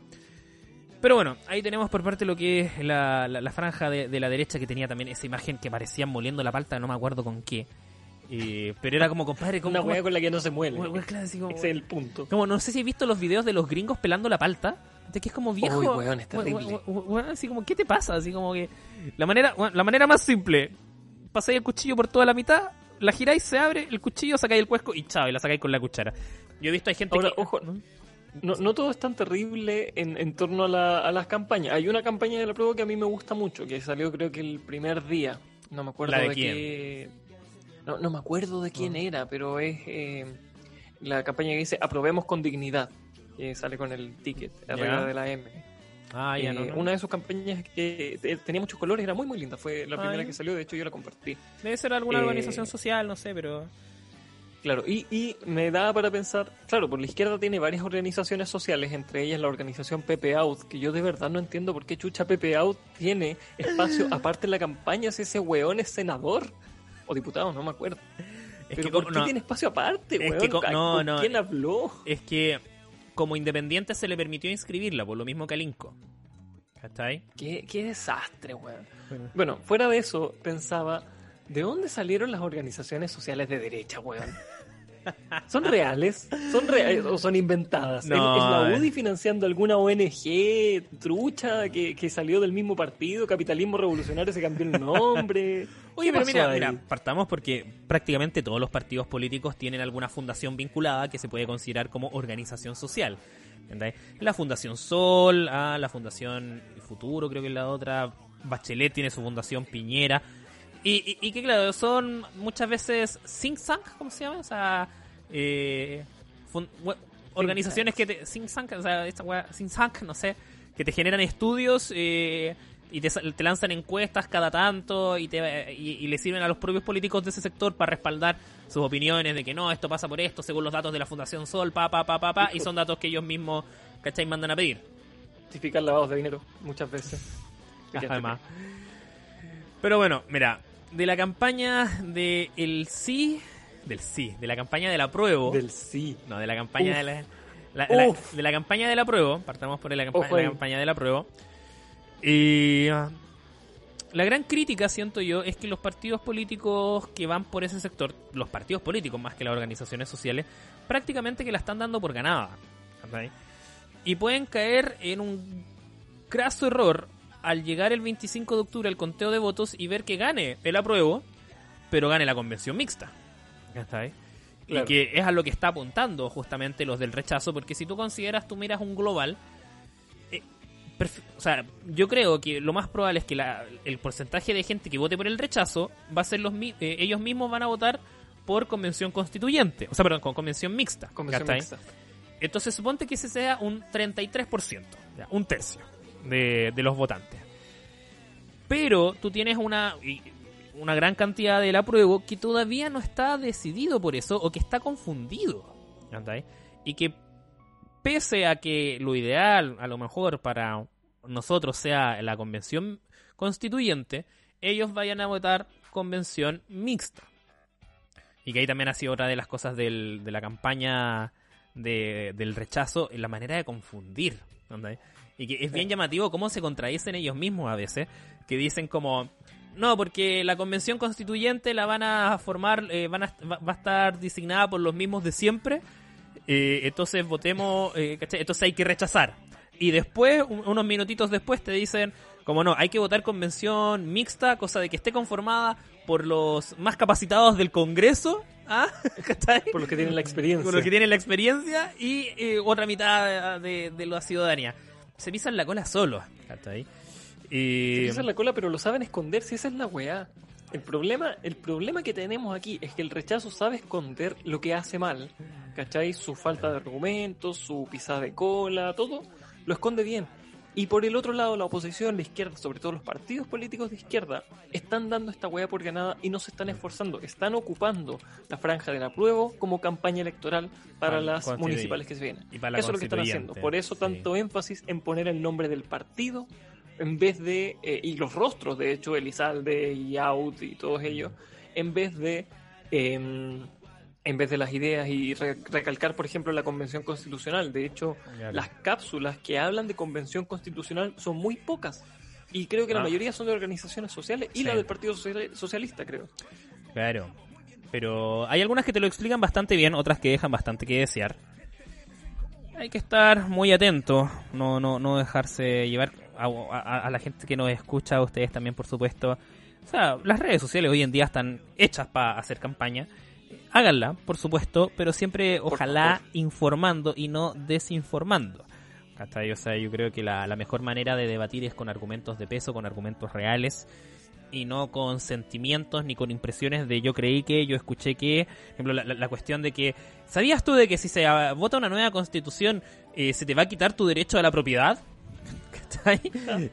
Pero bueno, ahí tenemos por parte lo que es la, la- la franja de, de la derecha que tenía también esa imagen que parecían moliendo la palta, no me acuerdo con qué. Eh, pero era como, compadre, como... Una hueá con la que no se muele. claro, así como- Ese es el punto. como no sé si has visto los videos de los gringos pelando la palta. De que es como viejo. Uy, weón, es terrible. weón, weón, weón, así como, ¿qué te pasa? Así como que. La manera, weón, la manera más simple. Pasáis el cuchillo por toda la mitad, la giráis, se abre, el cuchillo, sacáis el cuesco y chao, y la sacáis con la cuchara. Yo he visto hay gente Ahora, que. ojo, no, no todo es tan terrible en, en torno a, la- a las campañas. Hay una campaña de la prueba que a mí me gusta mucho, que salió creo que el primer día. No me acuerdo ¿La de de, quién? qué. No, no me acuerdo de quién era, pero es eh, la campaña que dice aprobemos con dignidad. Que sale con el ticket arriba Ya. de la M. Ah, ya Eh, no, no. Una de sus campañas que eh, tenía muchos colores, era muy muy linda. Fue la Ah, primera que salió, de hecho yo la compartí. Debe ser alguna eh, organización social, no sé, pero. Claro, y, y me da para pensar, claro, por la izquierda tiene varias organizaciones sociales, entre ellas la organización Pepe Out, que yo de verdad no entiendo por qué chucha Pepe Out tiene espacio aparte en la campaña si ese weón es senador o diputado, no me acuerdo. Es Pero que ¿por qué no. tiene espacio aparte, Es weón? que no, ¿con no. ¿Quién habló? Es que como independiente se le permitió inscribirla, por lo mismo que al Inco. ¿Cachai? Qué, qué desastre, weón. Bueno, fuera de eso, pensaba, ¿de dónde salieron las organizaciones sociales de derecha, weón? ¿Son reales? ¿Son reales o son inventadas? No, ¿Es, es la eh. UDI financiando alguna ONG trucha que, que salió del mismo partido? ¿Capitalismo Revolucionario se cambió el nombre? Oye, ¿Qué pero mira, ahí? mira, partamos porque prácticamente todos los partidos políticos tienen alguna fundación vinculada que se puede considerar como organización social. ¿entendés? La Fundación Sol, ah, la Fundación Futuro, creo que es la otra. Bachelet tiene su fundación Piñera. Y, y- y que claro, son muchas veces think tank, ¿cómo se llama? O sea, eh, we- organizaciones que te, think tank, o sea, esta wea, think tank, no sé, que te generan estudios eh, y te, te lanzan encuestas cada tanto y, te, y, y le sirven a los propios políticos de ese sector para respaldar sus opiniones de que no, esto pasa por esto, según los datos de la Fundación Sol, pa, pa, pa, pa, pa, y son datos que ellos mismos, ¿cachai? Mandan a pedir. Justifican lavados de dinero muchas veces. Además. Pero bueno, mira, de la campaña de el sí, del sí, de la campaña del apruebo, Del sí. no, de la campaña Uf. de la, la- la- de la campaña del apruebo, partamos por la, campa- la campaña del apruebo. Y la gran crítica, siento yo, es que los partidos políticos que van por ese sector, los partidos políticos más que las organizaciones sociales, prácticamente que la están dando por ganada. Y pueden caer en un craso error al llegar el 25 de octubre al conteo de votos y ver que gane el apruebo, pero gane la convención mixta. ¿cachai? Claro. Y que es a lo que está apuntando justamente los del rechazo, porque si tú consideras, tú miras un global, eh, o sea, yo creo que lo más probable es que la- el porcentaje de gente que vote por el rechazo va a ser los mi- eh, ellos mismos van a votar por convención constituyente, o sea, perdón, con convención mixta. Convención mixta. Entonces suponte que ese sea un 33%, ya, un tercio de, los votantes. Pero tú tienes una, una gran cantidad del apruebo que todavía no está decidido por eso o que está confundido. Y que pese a que lo ideal a lo mejor para nosotros sea la convención constituyente, ellos vayan a votar convención mixta. Y que ahí también ha sido otra de las cosas del- de la campaña de- del rechazo, la manera de confundir. Y que es bien llamativo cómo se contradicen ellos mismos a veces, que dicen como, no, porque la convención constituyente la van a formar, eh, van a, va, va a estar designada por los mismos de siempre, eh, entonces votemos, eh, entonces hay que rechazar. Y después, un- unos minutitos después, te dicen, como no, hay que votar convención mixta, cosa de que esté conformada por los más capacitados del Congreso, ¿ah? Por los que tienen la experiencia. Con los que tienen la experiencia y eh, otra mitad de, de la ciudadanía. Se pisan la cola solos, ¿cachai? Se Y... pisan la cola, pero lo saben esconder, si esa es la weá. El problema, el problema que tenemos aquí es que el rechazo sabe esconder lo que hace mal. ¿Cachai? Su falta de argumentos, su pisada de cola, todo lo esconde bien. Y por el otro lado, la oposición, la izquierda, sobre todo los partidos políticos de izquierda, están dando esta weá por ganada y no se están esforzando. Están ocupando la franja del apruebo como campaña electoral para las municipales que se vienen. y para la Eso es lo que están haciendo. Por eso sí. tanto énfasis en poner el nombre del partido en vez de, eh, y los rostros, de hecho, Elizalde y Out y todos ellos, en vez de, em, en vez de las ideas y re- recalcar, por ejemplo, la convención constitucional. De hecho, las cápsulas que hablan de convención constitucional son muy pocas. Y creo que la Ah. mayoría son de organizaciones sociales y Sí. la del Partido Social- Socialista, creo. Claro. Pero hay algunas que te lo explican bastante bien, otras que dejan bastante que desear. Hay que estar muy atento, no, no, no dejarse llevar a, a- a la gente que nos escucha, a ustedes también, por supuesto. O sea, las redes sociales hoy en día están hechas para hacer campaña. Háganla, por supuesto, pero siempre ojalá informando y no desinformando. O sea, yo creo que la, la mejor manera de debatir es con argumentos de peso, con argumentos reales y no con sentimientos ni con impresiones de yo creí que, yo escuché que, por ejemplo, la, la- la cuestión de que, ¿sabías tú de que si se vota una nueva constitución eh, se te va a quitar tu derecho a la propiedad?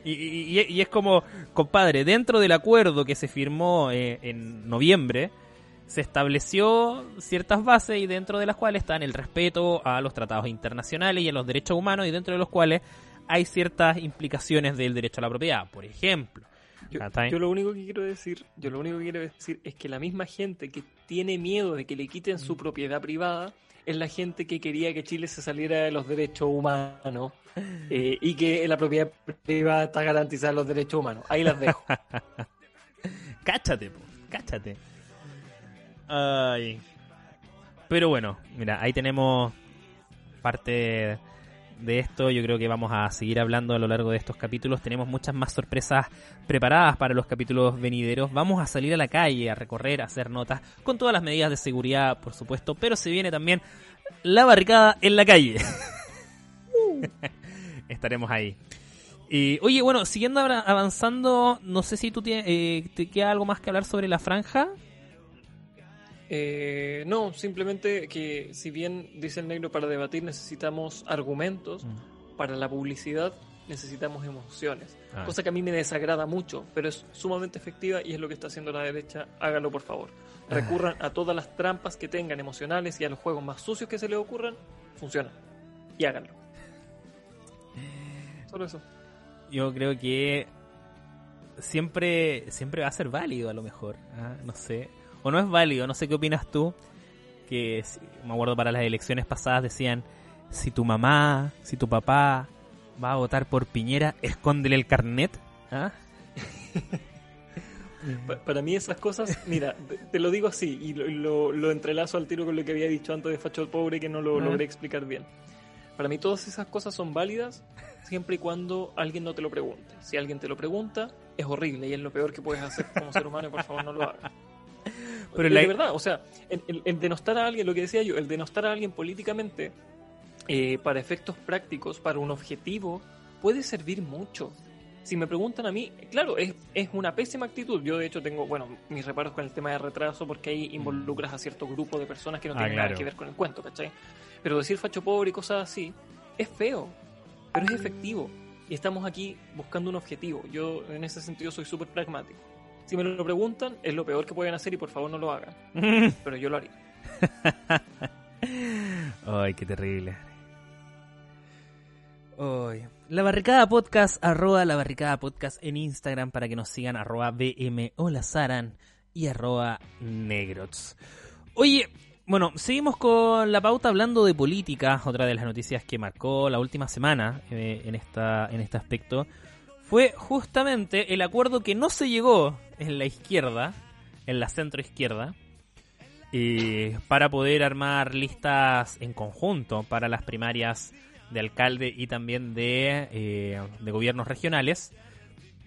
Y- y es como, compadre, dentro del acuerdo que se firmó eh, en noviembre, se estableció ciertas bases y dentro de las cuales están el respeto a los tratados internacionales y a los derechos humanos y dentro de los cuales hay ciertas implicaciones del derecho a la propiedad. Por ejemplo, Yo, lo único que quiero decir, yo lo único que quiero decir es que la misma gente que tiene miedo de que le quiten su propiedad privada es la gente que quería que Chile se saliera de los derechos humanos eh, y que la propiedad privada está garantizada los derechos humanos. Ahí las dejo. Cáchate, po, cáchate. Ay. Pero bueno, mira, ahí tenemos parte de esto. Yo creo que vamos a seguir hablando a lo largo de estos capítulos. Tenemos muchas más sorpresas preparadas para los capítulos venideros. Vamos a salir a la calle, a recorrer, a hacer notas, con todas las medidas de seguridad, por supuesto. Pero se viene también la barricada en la calle. Estaremos ahí. Y, oye, bueno, siguiendo avanzando, no sé si tú tienes, eh, te queda algo más que hablar sobre la franja. Eh, no, simplemente que si bien dice el negro para debatir necesitamos argumentos, para la publicidad necesitamos emociones. Ah. Cosa que a mí me desagrada mucho, pero es sumamente efectiva y es lo que está haciendo la derecha. Hágalo por favor. Recurran a todas las trampas que tengan emocionales y a los juegos más sucios que se les ocurran. Funcionan. Y háganlo. Solo eso. Yo creo que siempre, siempre va a ser válido a lo mejor. ¿ah? No sé. O no es válido, no sé qué opinas tú. Que si- me acuerdo para las elecciones pasadas decían, si tu mamá, si tu papá va a votar por Piñera, escóndele el carnet. ¿ah? Pa- Para mí esas cosas, mira, te- lo digo así y lo, lo- lo entrelazo al tiro con lo que había dicho antes de Facho Pobre que no lo logré explicar bien. Para mí todas esas cosas son válidas siempre y cuando alguien no te lo pregunte. Si alguien te lo pregunta, es horrible y es lo peor que puedes hacer como ser humano y por favor no lo hagas. Pero de la- verdad, o sea, el, el- el denostar a alguien, lo que decía yo, el denostar a alguien políticamente eh, para efectos prácticos, para un objetivo, puede servir mucho. Si me preguntan a mí, claro, es, es una pésima actitud. Yo, de hecho, tengo, bueno, mis reparos con el tema de retraso porque ahí involucras a cierto grupo de personas que no Ah, tienen claro. nada que ver con el cuento, ¿cachai? Pero decir facho pobre y cosas así es feo, pero es efectivo. Y estamos aquí buscando un objetivo. Yo, en ese sentido, soy súper pragmático. Si me lo preguntan, es lo peor que pueden hacer y por favor no lo hagan. Pero yo lo haría. Ay, qué terrible. Ay. La Barricada Podcast, arroba La Barricada Podcast en Instagram para que nos sigan, arroba BM Olazaran y arroba Negrots. Oye, bueno, seguimos con la pauta hablando de política. Otra de las noticias que marcó la última semana eh, en, esta, en este aspecto fue justamente el acuerdo que no se llegó en la izquierda, en la centro izquierda, eh, para poder armar listas en conjunto para las primarias de alcalde y también de, eh, de gobiernos regionales.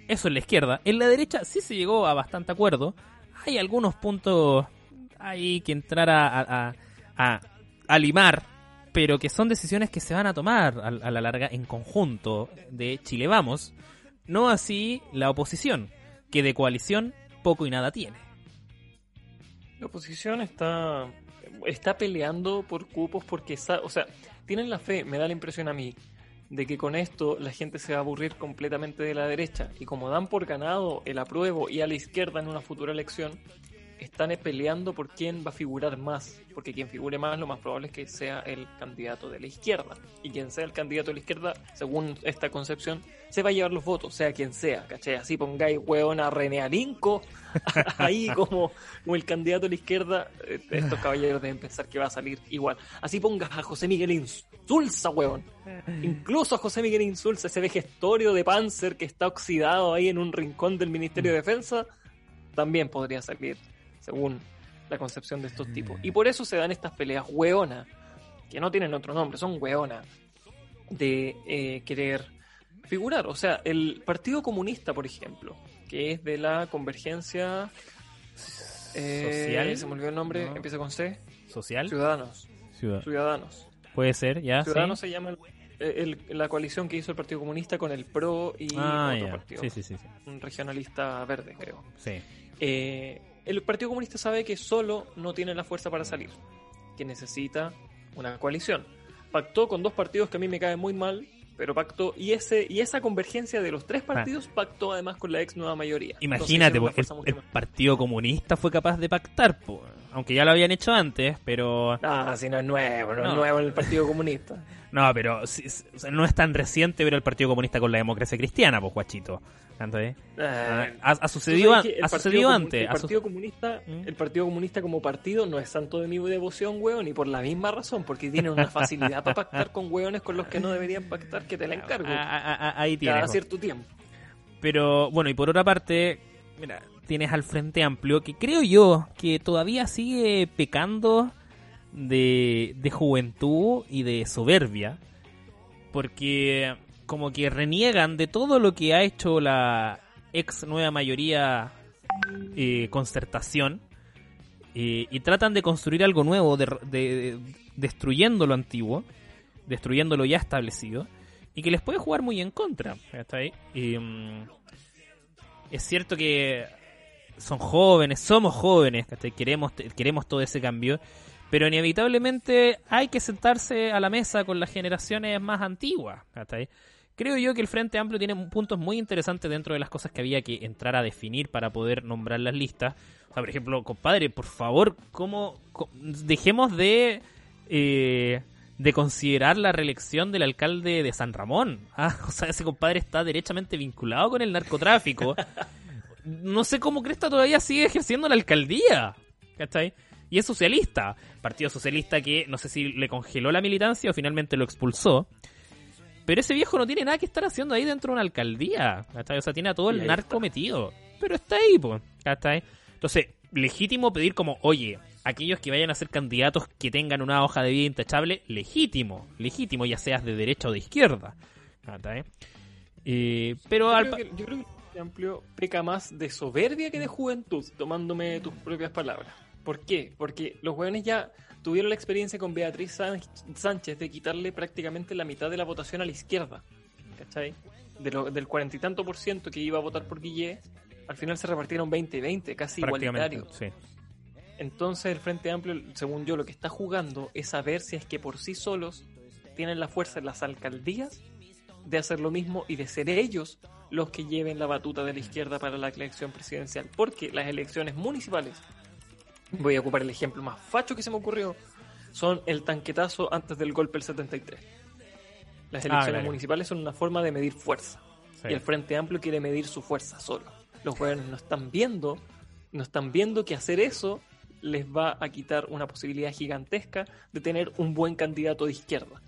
Eso en la izquierda. En la derecha sí se llegó a bastante acuerdo. Hay algunos puntos ahí que entrar a, a, a- a limar, pero que son decisiones que se van a tomar a la larga en conjunto de Chile Vamos. No así la oposición, que de coalición poco y nada tiene. La oposición está, está peleando por cupos porque, o sea, tienen la fe, me da la impresión a mí, de que con esto la gente se va a aburrir completamente de la derecha. Y como dan por ganado el apruebo y a la izquierda en una futura elección, están peleando por quién va a figurar más. Porque quien figure más, lo más probable es que sea el candidato de la izquierda. Y quien sea el candidato de la izquierda, según esta concepción, se va a llevar los votos, sea quien sea, ¿cachai? Así pongáis hueón a René Alinco, ahí como, como el candidato de la izquierda, eh, estos caballeros deben pensar que va a salir igual. Así pongas a José Miguel Insulza, huevón. Incluso a José Miguel Insulza, ese vejestorio de Panzer que está oxidado ahí en un rincón del Ministerio de Defensa, también podría salir, según la concepción de estos tipos. Y por eso se dan estas peleas hueonas, que no tienen otro nombre, son hueonas, de eh, querer figurar. O sea, el Partido Comunista, por ejemplo, que es de la convergencia eh, ¿Social? Se me olvidó el nombre, No. empieza con C. ¿Social? Ciudadanos. Ciudad- Ciudadanos. Puede ser, ya. Ciudadanos sí. se llama el- el- la coalición que hizo el Partido Comunista con el PRO y Ah, otro partido. Sí, sí. sí. Un regionalista verde, creo. Sí. Eh, el Partido Comunista sabe que solo no tiene la fuerza para salir, que necesita una coalición. Pactó con dos partidos que a mí me caen muy mal, pero pactó y ese y esa convergencia de los tres partidos pactó además con la ex nueva mayoría. Imagínate, Entonces, el, Partido Comunista fue capaz de pactar, po, aunque ya lo habían hecho antes, pero Ah, si no es nuevo, no, No. es nuevo en el Partido Comunista. no, pero o sea, no es tan reciente ver el Partido Comunista con la democracia cristiana, pues guachito. Ha, Eh, ha tú sucedido, ha Partido sucedido Comun- antes. El ha su- Partido Comunista, ¿Mm? el Partido Comunista como partido no es santo de mi devoción, weón, y por la misma razón, porque tiene una facilidad para pactar con weones con los que no deberían pactar, que te la encargo. Ah, ah, ah, ahí tienes. cada cierto tiempo. Pero bueno, y por otra parte, mira, tienes al Frente Amplio, que creo yo que todavía sigue pecando de, de juventud y de soberbia, porque como que reniegan de todo lo que ha hecho la ex nueva mayoría eh, concertación eh, y tratan de construir algo nuevo, de- de- destruyendo lo antiguo, destruyendo lo ya establecido y que les puede jugar muy en contra. ¿cachai? Y, mm, es cierto que son jóvenes, somos jóvenes, queremos, queremos todo ese cambio, pero inevitablemente hay que sentarse a la mesa con las generaciones más antiguas. ¿cachai? Creo yo que el Frente Amplio tiene puntos muy interesantes dentro de las cosas que había que entrar a definir para poder nombrar las listas. O sea, por ejemplo, compadre, por favor, ¿cómo, dejemos de eh, de considerar la reelección del alcalde de San Ramón. Ah, o sea, ese compadre está derechamente vinculado con el narcotráfico. No sé cómo Cresta todavía sigue ejerciendo la alcaldía. ¿Cachai? Y es socialista. Partido socialista que no sé si le congeló la militancia o finalmente lo expulsó. Pero ese viejo no tiene nada que estar haciendo ahí dentro de una alcaldía. ¿cachai? O sea, tiene a todo el narco está. metido. Pero está ahí, pues. Entonces, legítimo pedir como, oye, aquellos que vayan a ser candidatos que tengan una hoja de vida intachable, legítimo, legítimo, ya seas de derecha o de izquierda. ¿cachai? Eh, pero Yo al creo, que, yo creo que Amplio peca más de soberbia que de juventud, tomándome tus propias palabras. ¿Por qué? Porque los jóvenes ya tuvieron la experiencia con Beatriz Sánchez de quitarle prácticamente la mitad de la votación a la izquierda. ¿Cachai? De lo- del cuarenta y tanto por ciento que iba a votar por Guillé, al final se repartieron 20-20, casi igualitario. sí. Entonces el Frente Amplio, según yo, lo que está jugando es a ver si es que por sí solos tienen la fuerza en las alcaldías de hacer lo mismo y de ser ellos los que lleven la batuta de la izquierda para la elección presidencial. Porque las elecciones municipales, voy a ocupar el ejemplo más facho que se me ocurrió, son el tanquetazo antes del golpe del 73. Las Ah, elecciones claro. municipales son una forma de medir fuerza. Sí. Y el Frente Amplio quiere medir su fuerza solo. Los jóvenes no están viendo, no están viendo que hacer eso les va a quitar una posibilidad gigantesca de tener un buen candidato de izquierda.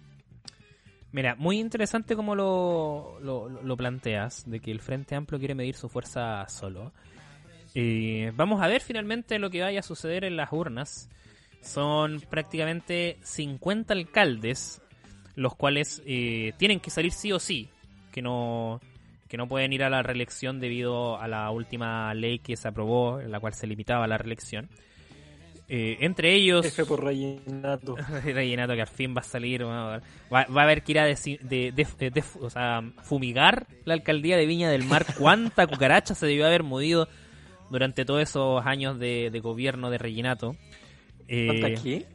Mira, muy interesante como lo, lo, lo planteas, de que el Frente Amplio quiere medir su fuerza solo. Eh, vamos a ver finalmente lo que vaya a suceder en las urnas. Son prácticamente 50 alcaldes, los cuales eh, tienen que salir sí o sí, que no, que no pueden ir a la reelección debido a la última ley que se aprobó, en la cual se limitaba la reelección. Eh, entre ellos... F por rellenato. rellenato que al fin va a salir. va, va a haber que ir a de, de- de- o sea, fumigar la alcaldía de Viña del Mar. ¿Cuánta cucaracha se debió haber movido durante todos esos años de, de gobierno de rellenato? Eh.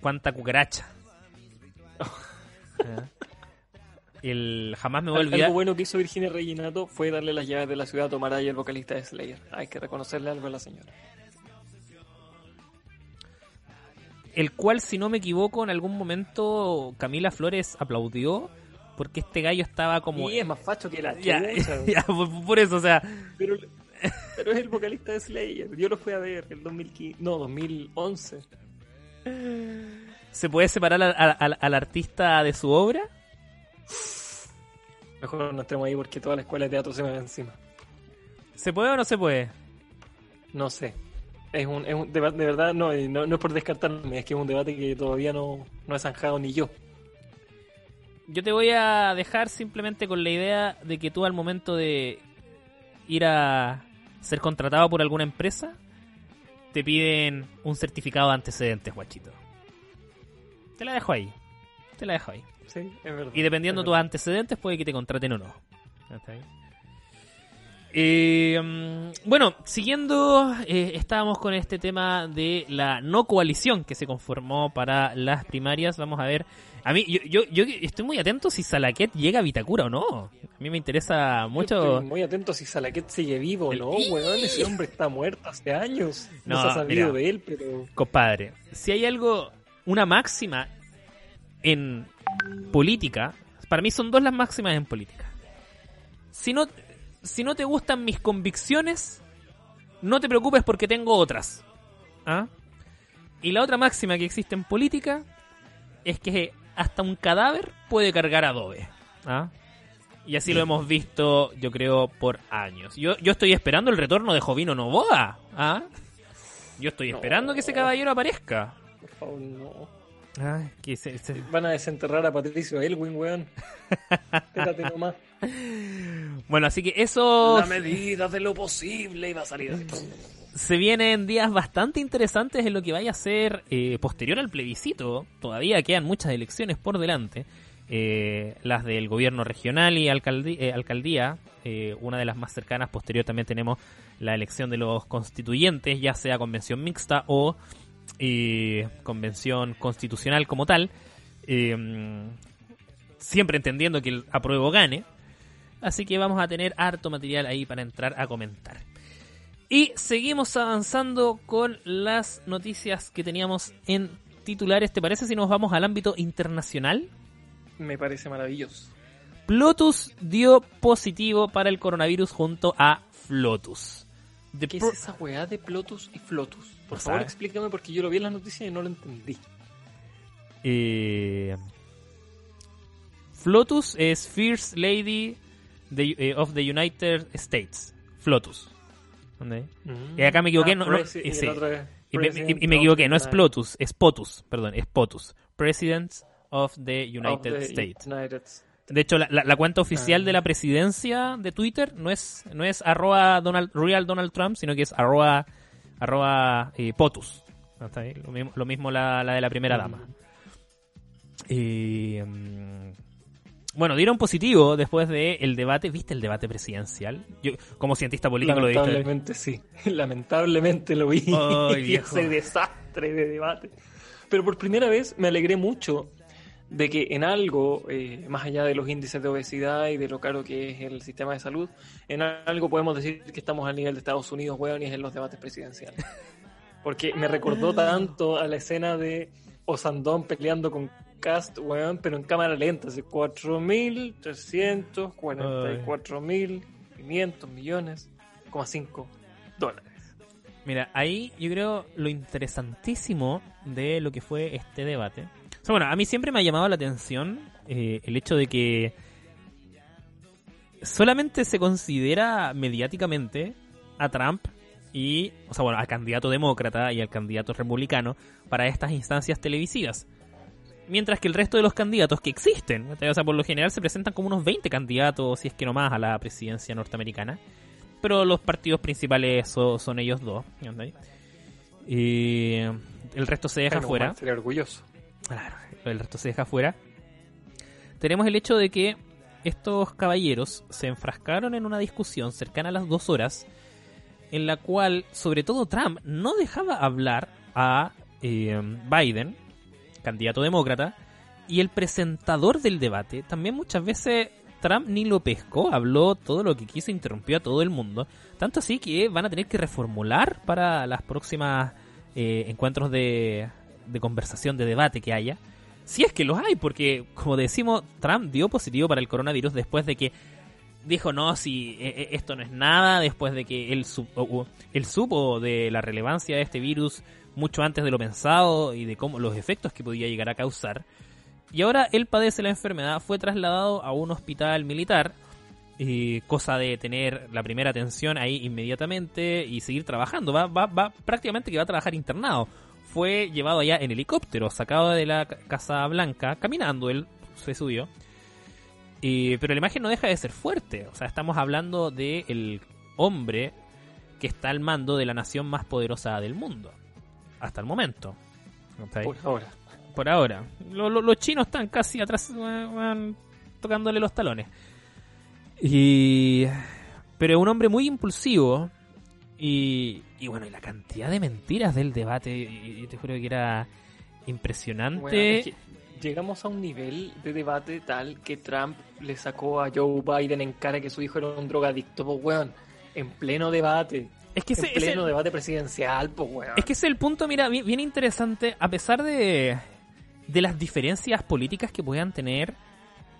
¿Cuánta cucaracha? Ah. El, jamás me voy a olvidar. Algo bueno que hizo Virginia Reginato fue darle las llaves de la ciudad a Tomaraya, el vocalista de Slayer. Hay que reconocerle algo a la señora. el cual, si no me equivoco, en algún momento Camila Flores aplaudió porque este gallo estaba como... Y es más facho que la Ya, por, por eso, o sea, Pero, pero es el vocalista de Slayer. Yo lo fui a ver el 2015. No, 2011. ¿se puede separar al, al- al artista de su obra? Mejor no entremos ahí porque toda la escuela de teatro se me va encima. ¿Se puede o no se puede? No sé. Es un, es un debate, de verdad, no, y no, no es por descartarme, es que es un debate que todavía no, no he zanjado ni yo. Yo te voy a dejar simplemente con la idea de que tú al momento de ir a ser contratado por alguna empresa, te piden un certificado de antecedentes, guachito. Te la dejo ahí. Te la dejo ahí. Sí, es verdad. Y dependiendo de tus antecedentes, puede que te contraten o no. ¿Está bien? Eh, mm, bueno, siguiendo, eh, estábamos con este tema de la no coalición que se conformó para las primarias. Vamos a ver. A mí, yo, yo, yo estoy muy atento si Salaquet llega a Vitacura o no. A mí me interesa mucho. Estoy muy atento si Salaquet sigue vivo o no, weón. Ese hombre está muerto hace años. No, No, se ha sabido mira. de él, pero. Compadre, si hay algo, una máxima en política, para mí son dos las máximas en política. Si no, si no te gustan mis convicciones, no te preocupes porque tengo otras. ¿Ah? Y la otra máxima que existe en política es que hasta un cadáver puede cargar adobe. ¿Ah? Y así lo hemos visto, yo creo, por años. Yo, yo estoy esperando el retorno de Jovino Novoa. ¿Ah? Yo estoy No. esperando que ese caballero aparezca. Por favor, no. Ay, que se- se- Van a desenterrar a Patricio Elwin, weón. Espérate nomás. Bueno, así que eso La medida de lo posible iba a salir así. Se vienen días bastante interesantes en lo que vaya a ser eh, posterior al plebiscito. Todavía quedan muchas elecciones por delante. Eh, las del gobierno regional y eh, alcaldía, una de las más cercanas. Posterior también tenemos la elección de los constituyentes, ya sea convención mixta o convención constitucional como tal. Siempre entendiendo que el apruebo gane. Así que vamos a tener harto material ahí para entrar a comentar. Y seguimos avanzando con las noticias que teníamos en titulares. ¿Te parece si nos vamos al ámbito internacional? Me parece maravilloso. Plotus dio positivo para el coronavirus junto a Flotus. The ¿Qué es esa weá de Plotus y Flotus? Por No favor, sabe. explícame porque yo lo vi en las noticias y no lo entendí. Eh, Flotus es First Lady de- eh, of the United States. Flotus. ¿Dónde? Y acá me equivoqué, no- no, y sí. el otro es Y me, y- me equivoqué, no es Plotus, es POTUS, perdón, es POTUS. President of the of United the States. United. De hecho, la, la- la cuenta oficial Ah. de la presidencia de Twitter no es, no es arroba Donald, real Donald Trump, sino que es arroba, arroba eh, POTUS. Lo mismo, lo mismo la, la de la primera Mm. dama. Y, mm, bueno, dieron positivo después del debate. ¿Viste el debate presidencial? Yo, como cientista político, lo visto. Lamentablemente sí. Lamentablemente lo vi. Viejo. Ese desastre de debate. Pero por primera vez me alegré mucho de que en algo, eh, más allá de los índices de obesidad y de lo caro que es el sistema de salud, en algo podemos decir que estamos al nivel de Estados Unidos, weón, y es en los debates presidenciales. Porque me recordó tanto a la escena de Osandón peleando con Cast, weón, pero en cámara lenta, así 4.344.500 millones, como 5 dólares. Mira, ahí yo creo lo interesantísimo de lo que fue este debate. O sea, bueno, a mí siempre me ha llamado la atención eh, el hecho de que solamente se considera mediáticamente a Trump y, o sea, bueno, al candidato demócrata y al candidato republicano para estas instancias televisivas. Mientras que el resto de los candidatos que existen, o sea, por lo general se presentan como unos 20 candidatos, si es que no más, a la presidencia norteamericana pero los partidos principales so- son ellos dos. Y el resto se deja Menos fuera. Sería orgulloso. Claro, el resto se deja fuera. Tenemos el hecho de que estos caballeros se enfrascaron en una discusión cercana a las dos horas, en la cual, sobre todo Trump, no dejaba hablar a eh, Biden, candidato demócrata, y el presentador del debate también muchas veces Trump ni lo pescó, habló todo lo que quiso, interrumpió a todo el mundo. Tanto así que van a tener que reformular para las próximas eh, encuentros de, de conversación, de debate que haya. Si es que los hay, porque como decimos, Trump dio positivo para el coronavirus después de que dijo, no, si eh, eh, esto no es nada, después de que él, su- o- o- él supo de la relevancia de este virus mucho antes de lo pensado y de cómo los efectos que podía llegar a causar. Y ahora él padece la enfermedad, fue trasladado a un hospital militar, cosa de tener la primera atención ahí inmediatamente y seguir trabajando. Va, va, va, prácticamente que va a trabajar internado. Fue llevado allá en helicóptero, sacado de la ca- Casa Blanca, caminando, él se subió. Pero la imagen no deja de ser fuerte. O sea, estamos hablando de el hombre que está al mando de la nación más poderosa del mundo. Hasta el momento. Por ahora. por ahora. Lo- lo- los chinos están casi atrás, van- tocándole los talones. Y pero es un hombre muy impulsivo. Y, y bueno, y la cantidad de mentiras del debate, y- y te juro que era impresionante. Weón, es que llegamos a un nivel de debate tal que Trump le sacó a Joe Biden en cara que su hijo era un drogadicto, pues weón. En pleno debate. Es que En ese, pleno debate presidencial, pues weón. Es que ese es el punto, mira, bien, bien interesante, a pesar de, de las diferencias políticas que puedan tener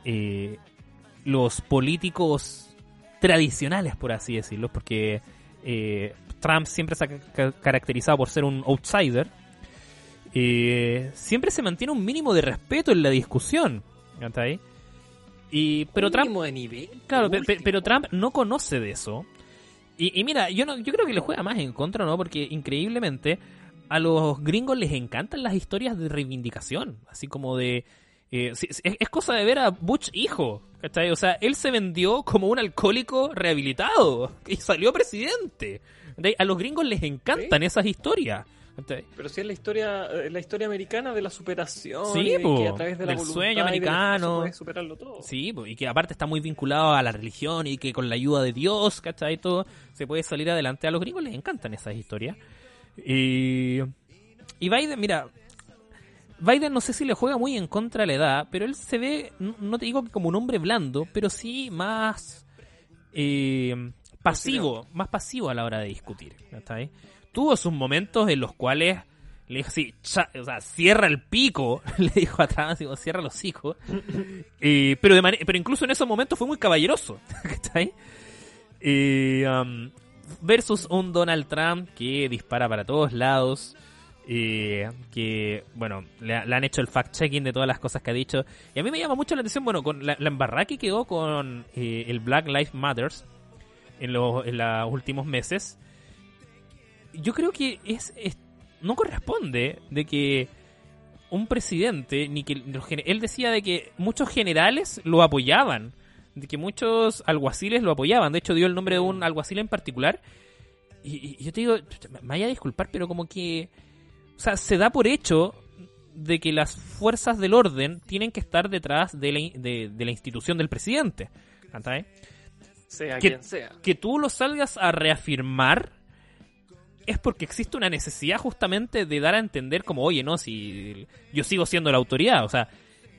eh, los políticos tradicionales, por así decirlo, porque eh, Trump siempre se ha ca- caracterizado por ser un outsider, eh, siempre se mantiene un mínimo de respeto en la discusión. Y, pero Un Trump mínimo de nivel. Claro, pe- pe- pero Trump no conoce de eso. Y, y mira, yo no, yo creo que le juega más en contra, ¿no? Porque increíblemente a los gringos les encantan las historias de reivindicación, así como de... eh, es, es cosa de ver a Butch hijo, ¿cachai? O sea, él se vendió como un alcohólico rehabilitado y salió presidente. A los gringos les encantan esas historias. Pero sí es la historia, eh, la historia americana de la superación. Sí, po, que a través de la del sueño americano. puedes superarlo todo. Sí, po, y que aparte está muy vinculado a la religión y que con la ayuda de Dios, ¿cachai? Todo se puede salir adelante. A los gringos les encantan esas historias. Y, y Biden, mira, Biden no sé si le juega muy en contra de la edad, pero él se ve, no no te digo que como un hombre blando, pero sí más eh, pasivo, más pasivo a la hora de discutir. ¿cachai? Tuvo sus momentos en los cuales le dijo así, "Cha- o sea, cierra el pico, le dijo atrás, digo, cierra los hijos. Eh, pero, de pero incluso en esos momentos fue muy caballeroso. ¿cachai? Eh, um, versus un Donald Trump que dispara para todos lados. eh, que, bueno, le, le han hecho el fact-checking de todas las cosas que ha dicho. Y a mí me llama mucho la atención, bueno, con la, la embarrada que quedó con eh, el Black Lives Matters en los, en últimos meses. Yo creo que es, no corresponde de que un presidente, ni que él decía de que muchos generales lo apoyaban, de que muchos alguaciles lo apoyaban. De hecho, dio el nombre de un alguacil en particular. Y, yo te digo, me vaya a disculpar, pero como que, o sea, se da por hecho de que las fuerzas del orden tienen que estar detrás de la, de, la institución del presidente. ¿cachai? Sea Que- quien sea. que tú lo salgas a reafirmar es porque existe una necesidad justamente de dar a entender como, oye, no, si yo sigo siendo la autoridad, o sea,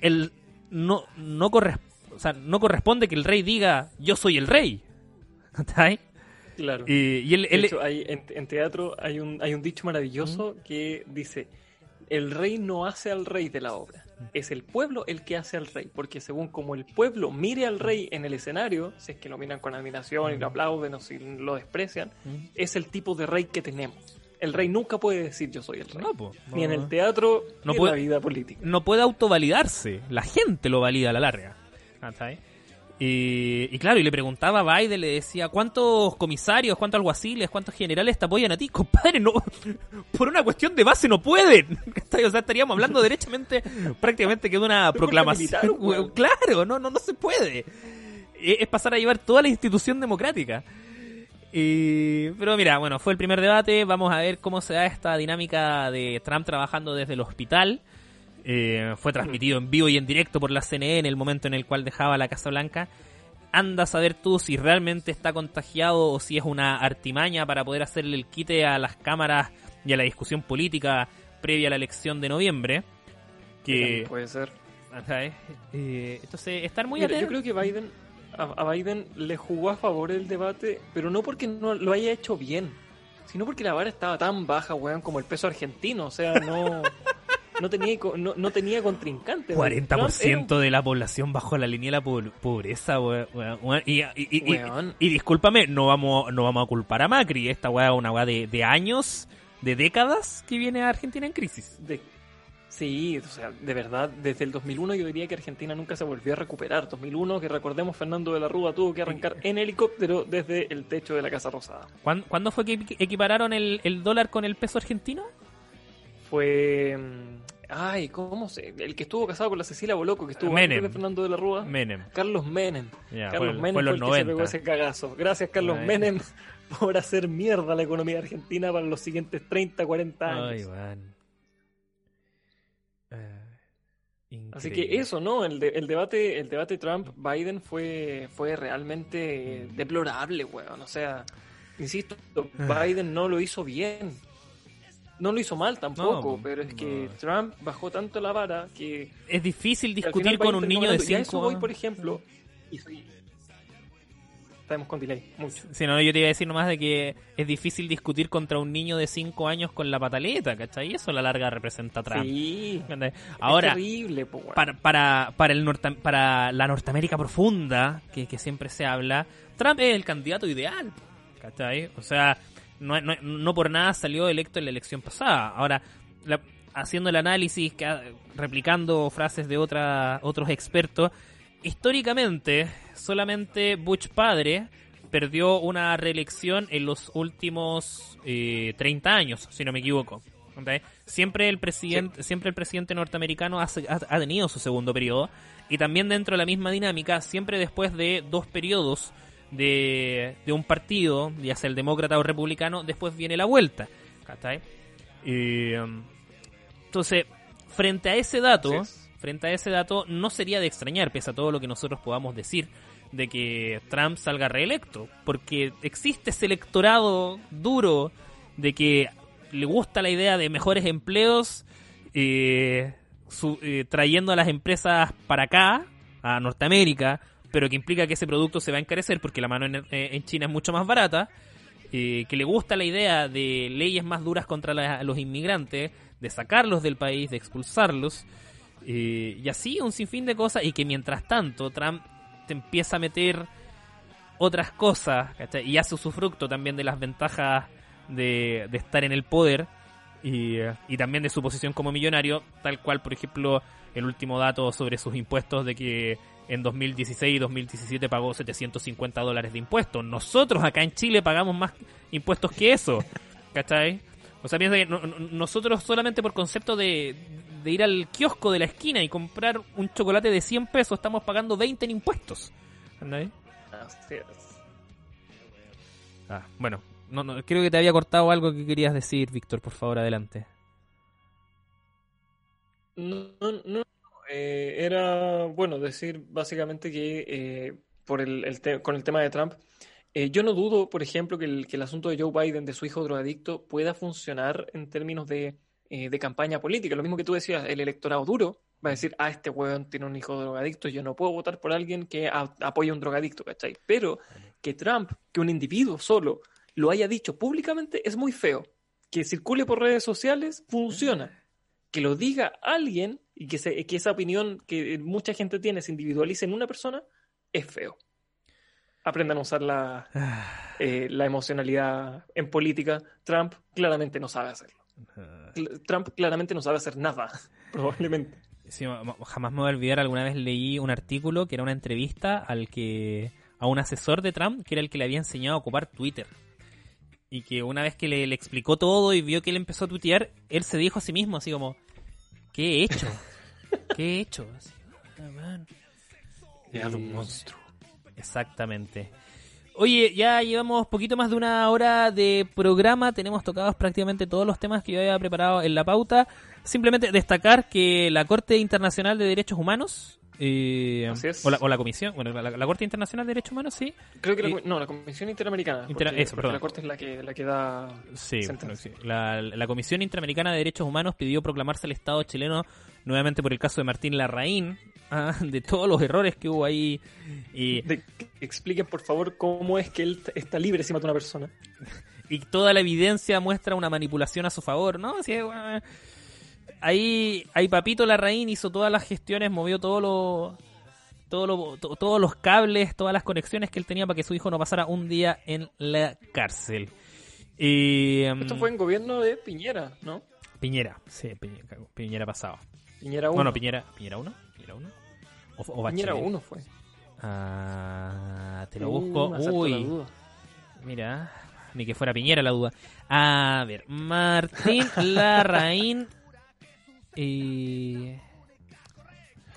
el no no corres- o sea, no corresponde que el rey diga yo soy el rey. ¿Cachai? Claro. Y, y él, De hecho, hay, en, en teatro hay un, hay un dicho maravilloso que dice, el rey no hace al rey de la obra, es el pueblo el que hace al rey, porque según como el pueblo mire al rey en el escenario, si es que lo miran con admiración y lo aplauden o si lo desprecian, es el tipo de rey que tenemos. El rey nunca puede decir yo soy el rey. No, po, ni en el teatro, No ni puede- en la vida política. no puede autovalidarse, la gente lo valida a la larga. Y, y claro, y le preguntaba a Biden, le decía, ¿cuántos comisarios, cuántos alguaciles, cuántos generales te apoyan a ti? Compadre, no, por una cuestión de base no pueden. O sea, estaríamos hablando derechamente, prácticamente que de una proclamación. militar, claro, no, no, no se puede. Eh, Es pasar a llevar toda la institución democrática. Y- pero mira, bueno, fue el primer debate. Vamos a ver cómo se da esta dinámica de Trump trabajando desde el hospital. Eh, fue transmitido en vivo y en directo por la CNN en el momento en el cual dejaba la Casa Blanca. Anda a saber tú si realmente está contagiado o si es una artimaña para poder hacerle el quite a las cámaras y a la discusión política previa a la elección de noviembre. Que, Puede ser. Eh. Eh, entonces, estar muy Mira, yo creo que Biden a, a Biden le jugó a favor el debate, pero no porque no lo haya hecho bien, sino porque la vara estaba tan baja, weón, como el peso argentino, o sea, no no tenía no, no tenía contrincante. weón. Trump 40% de la población bajo la línea de la po- pobreza, weón. Y, y, y- y- Weón. y discúlpame, no vamos, no vamos a culpar a Macri. Esta weá es una weá de, de años, de décadas que viene a Argentina en crisis. de- sí, o sea, de verdad, desde el 2001 yo diría que Argentina nunca se volvió a recuperar. 2001, que recordemos, Fernando de la Rúa tuvo que arrancar en helicóptero desde el techo de la Casa Rosada. ¿Cuándo, cuándo fue que equi- equipararon el, el dólar con el peso argentino? Fue. mm, Ay, ¿cómo se.? El que estuvo casado con la Cecilia Boloco, que estuvo Menem. antes de Fernando de la Rúa. Menem. Carlos Menem. Carlos fue- Menem fue fue, en el los que se pegó 90. ese cagazo. Gracias, Carlos Ay. Menem, por hacer mierda la economía argentina para los siguientes 30, 40 años. Ay, weón. Eh, Así que eso, ¿no? El, de- el debate, el debate Trump-Biden fue, fue realmente deplorable, weón. O sea, insisto, Ah. Biden no lo hizo bien. No lo hizo mal tampoco, No, pero es que no. Trump bajó tanto la vara que Es difícil discutir con un niño de ganando. Y a eso 5 voy, por ejemplo, y soy- Estamos con delay, mucho. Si no, yo te iba a decir nomás de que es difícil discutir contra un niño de 5 años con la pataleta, ¿cachai? Eso a la larga representa a Trump. Sí, ¿entendés? es Ahora, terrible, po, weón. para, para, para, el norte, para la Norteamérica profunda, que, que siempre se habla, Trump es el candidato ideal, ¿cachai? O sea, no, no, no por nada salió electo en la elección pasada. Ahora, la- haciendo el análisis, que, replicando frases de otra, otros expertos, históricamente solamente Bush padre perdió una reelección en los últimos eh, 30 años, si no me equivoco. Siempre el presidente, siempre el presidente norteamericano ha- ha tenido su segundo periodo y también dentro de la misma dinámica, siempre después de dos periodos de, de un partido, ya sea el demócrata o republicano, después viene la vuelta. ¿cachai? Y, um, entonces, frente a ese dato, frente a ese dato, no sería de extrañar, pese a todo lo que nosotros podamos decir, de que Trump salga reelecto, porque existe ese electorado duro de que le gusta la idea de mejores empleos, eh, su- eh, trayendo a las empresas para acá, a Norteamérica, pero que implica que ese producto se va a encarecer porque la mano en, eh, en China es mucho más barata, eh, que le gusta la idea de leyes más duras contra la- los inmigrantes, de sacarlos del país, de expulsarlos, eh, y así un sinfín de cosas, y que mientras tanto Trump te empieza a meter otras cosas, ¿cachai? y hace usufructo también de las ventajas de, estar en el poder, y también de su posición como millonario, tal cual, por ejemplo, el último dato sobre sus impuestos de que en 2016 y 2017 pagó 750 dólares de impuestos. Nosotros acá en Chile pagamos más impuestos que eso, ¿cachai? O sea, piensa que no- no- nosotros solamente por concepto de, de ir al kiosco de la esquina y comprar un chocolate de 100 pesos estamos pagando 20 en impuestos. Así es. Ah, bueno, no, no, creo que te había cortado algo que querías decir, Víctor, por favor, adelante. No, no, eh, era, bueno, decir básicamente que eh, por el, el con el tema de Trump, eh, yo no dudo, por ejemplo, que el, que el asunto de Joe Biden, de su hijo drogadicto, pueda funcionar en términos de, eh, de campaña política. Lo mismo que tú decías, el electorado duro va a decir, ah, este weón tiene un hijo drogadicto, yo no puedo votar por alguien que a- apoye a un drogadicto, ¿cachai? Pero que Trump, que un individuo solo, lo haya dicho públicamente es muy feo. Que circule por redes sociales funciona que lo diga alguien y que, se- que esa opinión que mucha gente tiene se individualice en una persona, es feo. Aprendan a usar la, eh, la emocionalidad en política. Trump claramente no sabe hacerlo. Cl- Trump claramente no sabe hacer nada, probablemente. Sí, jamás me voy a olvidar, alguna vez leí un artículo que era una entrevista al que a un asesor de Trump que era el que le había enseñado a ocupar Twitter. Y que una vez que le, le explicó todo y vio que él empezó a tuitear, él se dijo a sí mismo así como, ¿qué he hecho? ¿Qué he hecho? Así, "Ah, man". Creado un monstruo. Exactamente. Oye, ya llevamos poquito más de una hora de programa, tenemos tocados prácticamente todos los temas que yo había preparado en la pauta. Simplemente destacar que la Corte Internacional de Derechos Humanos, eh, Así es. o, la, o la Comisión, bueno, la, la Corte Internacional de Derechos Humanos, sí, Creo que la, Y- no, la Comisión Interamericana. Intera- porque- eso, porque perdón. la Corte es la que, la que da Sí, sentencia. bueno, sí. La, Comisión Interamericana de Derechos Humanos pidió proclamarse el Estado chileno nuevamente por el caso de Martín Larraín, ah, de todos los errores que hubo ahí. Y, De- expliquen, por favor, cómo es que él está libre si mata a una persona. y toda la evidencia muestra una manipulación a su favor, ¿no? Así que, bueno, ahí, ahí Papito Larraín hizo todas las gestiones, movió todo lo, todo lo- to- todos los cables, todas las conexiones que él tenía para que su hijo no pasara un día en la cárcel. Y, Esto mm, fue en gobierno de Piñera, ¿no? Piñera, sí, Piñera, Piñera pasado. Piñera 1. Bueno, Piñera, Piñera 1, Piñera 1. O, o Piñera Bachelet. 1 fue. Ah, te lo Uh, busco. Uy, mira, ni que fuera Piñera la duda. A ver, Martín Larraín y...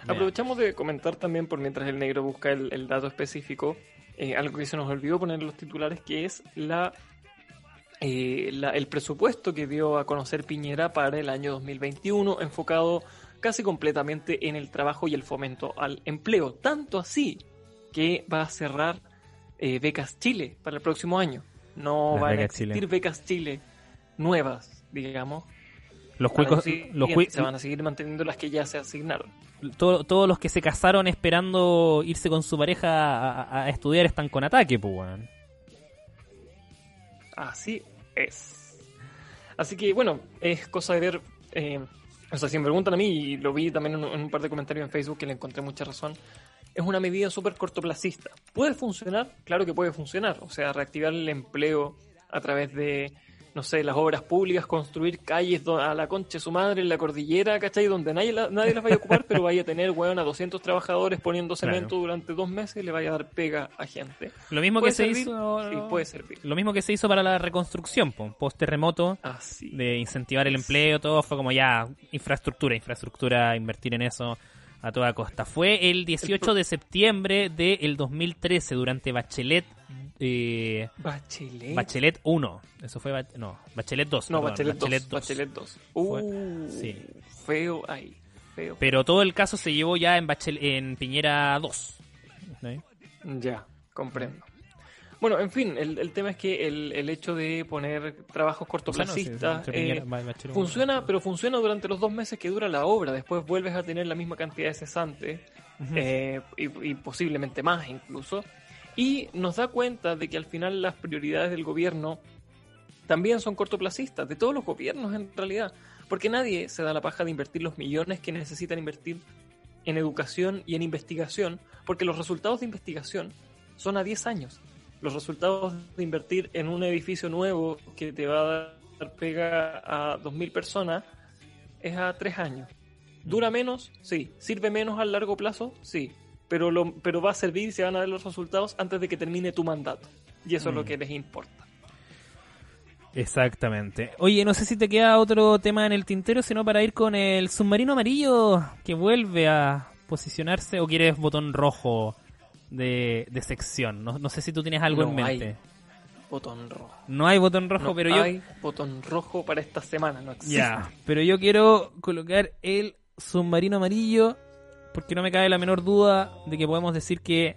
Aprovechamos de comentar también, por mientras el negro busca el, el dato específico, eh, algo que se nos olvidó poner en los titulares, que es la, eh, la- el presupuesto que dio a conocer Piñera para el año 2021, enfocado casi completamente en el trabajo y el fomento al empleo. Tanto así que va a cerrar eh, Becas Chile para el próximo año. No Las van a existir Chile. Becas Chile nuevas, digamos. Los cuicos, los se van a seguir manteniendo las que ya se asignaron. todo- todos los que se casaron esperando irse con su pareja a, estudiar están con ataque, pues. Así es. Así que bueno, es cosa de ver. eh, o sea, si me preguntan a mí, y lo vi también en un, en un par de comentarios en Facebook que le encontré mucha razón, es una medida súper cortoplacista. ¿Puede funcionar? Claro que puede funcionar. O sea, reactivar el empleo a través de, no sé, las obras públicas, construir calles a la concha de su madre en la cordillera, ¿cachai? Donde nadie, la- nadie las vaya a ocupar, pero vaya a tener, weón, a 200 trabajadores poniendo Claro. cemento durante dos meses y le vaya a dar pega a gente. Lo mismo que ¿Puede se hizo. Sí, puede servir. Lo mismo que se hizo para la reconstrucción, post terremoto, Así. de incentivar el empleo, todo fue como ya infraestructura, infraestructura, invertir en eso a toda costa. Fue el 18 de septiembre del 2013 durante Bachelet eh, Bachelet. Bachelet 1. Eso fue no, Bachelet 2. No, perdón, Bachelet 2. 2. Bachelet 2. Fue- Uh, sí. Feo ahí. Feo. Pero todo el caso se llevó ya en Bachel en Piñera 2. ¿sí? Ya, comprendo. Bueno, en fin, el, el tema es que el, el hecho de poner trabajos O sea, no, sí, cortoplacistas Piñera- Bachelet funciona, pero funciona durante los dos meses que dura la obra. Después vuelves a tener la misma cantidad de cesantes eh, y, y posiblemente más incluso. Y nos da cuenta de que al final las prioridades del gobierno también son cortoplacistas, de todos los gobiernos en realidad, porque nadie se da la paja de invertir los millones que necesitan invertir en educación y en investigación, porque los resultados de investigación son a 10 años. Los resultados de invertir en un edificio nuevo que te va a dar pega a 2.000 personas es a 3 años. ¿Dura menos? Sí. ¿Sirve menos a largo plazo? Sí. Pero, lo, pero va a servir y se van a ver los resultados antes de que termine tu mandato. Y eso es lo Mm. que les importa. Exactamente. Oye, no sé si te queda otro tema en el tintero, sino para ir con el submarino amarillo que vuelve a posicionarse o quieres botón rojo de, de sección. No, no sé si tú tienes algo No en mente. hay Botón rojo. No hay botón rojo, No pero yo... hay botón rojo para esta semana. No existe. Ya, pero yo quiero colocar el submarino amarillo porque no me cabe la menor duda de que podemos decir que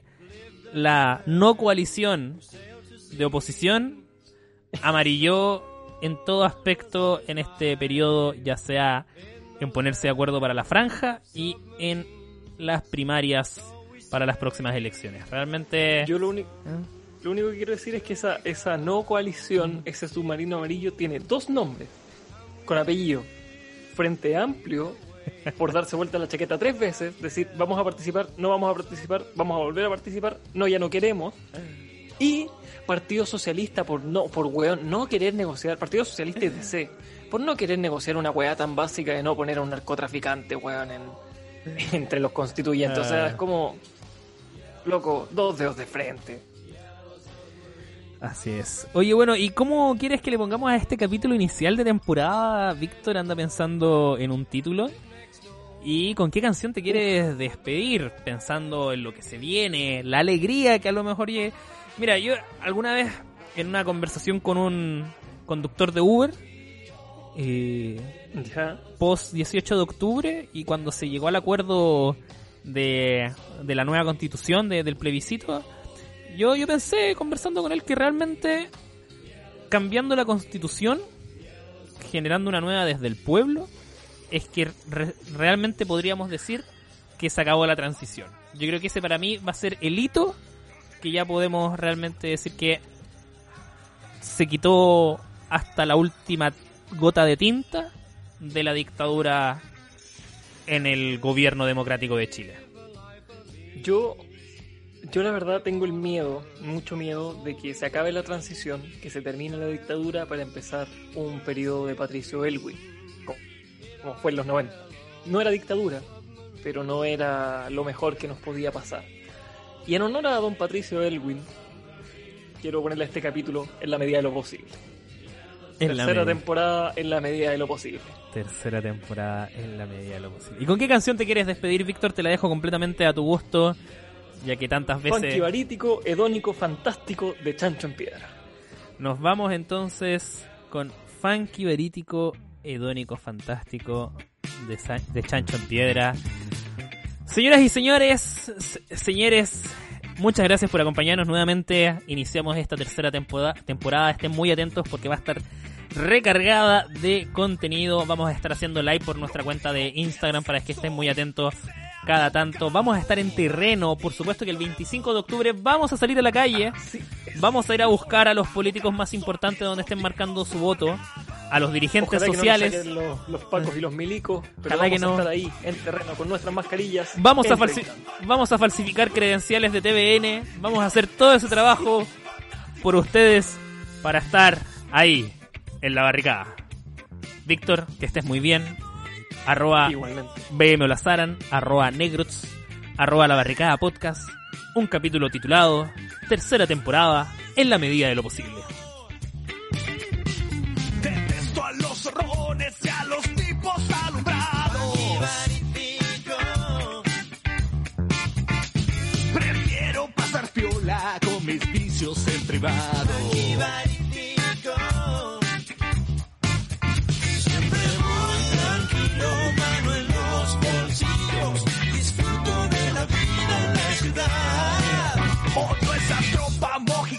la no coalición de oposición amarilló en todo aspecto en este periodo, ya sea en ponerse de acuerdo para la franja y en las primarias para las próximas elecciones. Realmente... Yo lo único, ¿Eh? lo único que quiero decir es que esa, esa no coalición, ese submarino amarillo, tiene dos nombres con apellido. Frente Amplio, por darse vuelta la chaqueta tres veces, decir vamos a participar, no vamos a participar, vamos a volver a participar, no, ya no queremos. Y Partido Socialista por no, por weón, no querer negociar, Partido Socialista y DC, por no querer negociar una weá tan básica de no poner a un narcotraficante, weón, en, entre los constituyentes. O sea, Ah. es como, loco, dos dedos de frente. Así es. Oye, bueno, ¿y cómo quieres que le pongamos a este capítulo inicial de temporada? Víctor anda pensando en un título. ¿Y con qué canción te quieres despedir? Pensando en lo que se viene, la alegría que a lo mejor llegue. Mira, yo alguna vez en una conversación con un conductor de Uber, eh, post 18 de octubre y cuando se llegó al acuerdo de, de la nueva constitución, de- del plebiscito, yo, yo pensé conversando con él que realmente cambiando la constitución, generando una nueva desde el pueblo, es que re- realmente podríamos decir que se acabó la transición. Yo creo que ese para mí va a ser el hito que ya podemos realmente decir que se quitó hasta la última gota de tinta de la dictadura en el gobierno democrático de Chile. Yo, yo la verdad tengo el miedo, mucho miedo, de que se acabe la transición, que se termine la dictadura para empezar un periodo de Patricio Elwin, como, fue en los 90. No era dictadura, pero no era lo mejor que nos podía pasar. Y en honor a don Patricio Elwin, quiero ponerle este capítulo en la medida de lo posible. En Tercera temporada en la medida de lo posible. Tercera temporada en la medida de lo posible. ¿Y con qué canción te quieres despedir, Víctor? Te la dejo completamente a tu gusto, ya que tantas Funky veces barítico, hedónico, fantástico de Chancho en Piedra. nos vamos entonces con Funky Verítico, Hedónico Fantástico de, de Chancho en Piedra. Señoras y señores, se- señores, muchas gracias por acompañarnos nuevamente. Iniciamos esta tercera temporada, temporada. Estén muy atentos porque va a estar recargada de contenido. Vamos a estar haciendo live por nuestra cuenta de Instagram para que estén muy atentos cada tanto. Vamos a estar en terreno, por supuesto que el 25 de octubre vamos a salir a la calle. Vamos a ir a buscar a los políticos más importantes donde estén marcando su voto, a los dirigentes Ojalá que no nos sociales. los, los pacos y los milicos, pero Ojalá vamos que no. a estar ahí, en terreno, con nuestras mascarillas. Vamos a, en falsi- 30. vamos a falsificar credenciales de TVN. Vamos a hacer todo ese trabajo por ustedes para estar ahí, en la barricada. Víctor, que estés muy bien. Arroba. BM Olazaran, arroba Negrots, arroba La Barricada Podcast. Un capítulo titulado Tercera temporada, en la medida de lo posible. con mis vicios en privado. Aquí verifico. Siempre voy tranquilo, mano en los bolsillos. Disfruto de la vida en la ciudad. Odio esa tropa mojita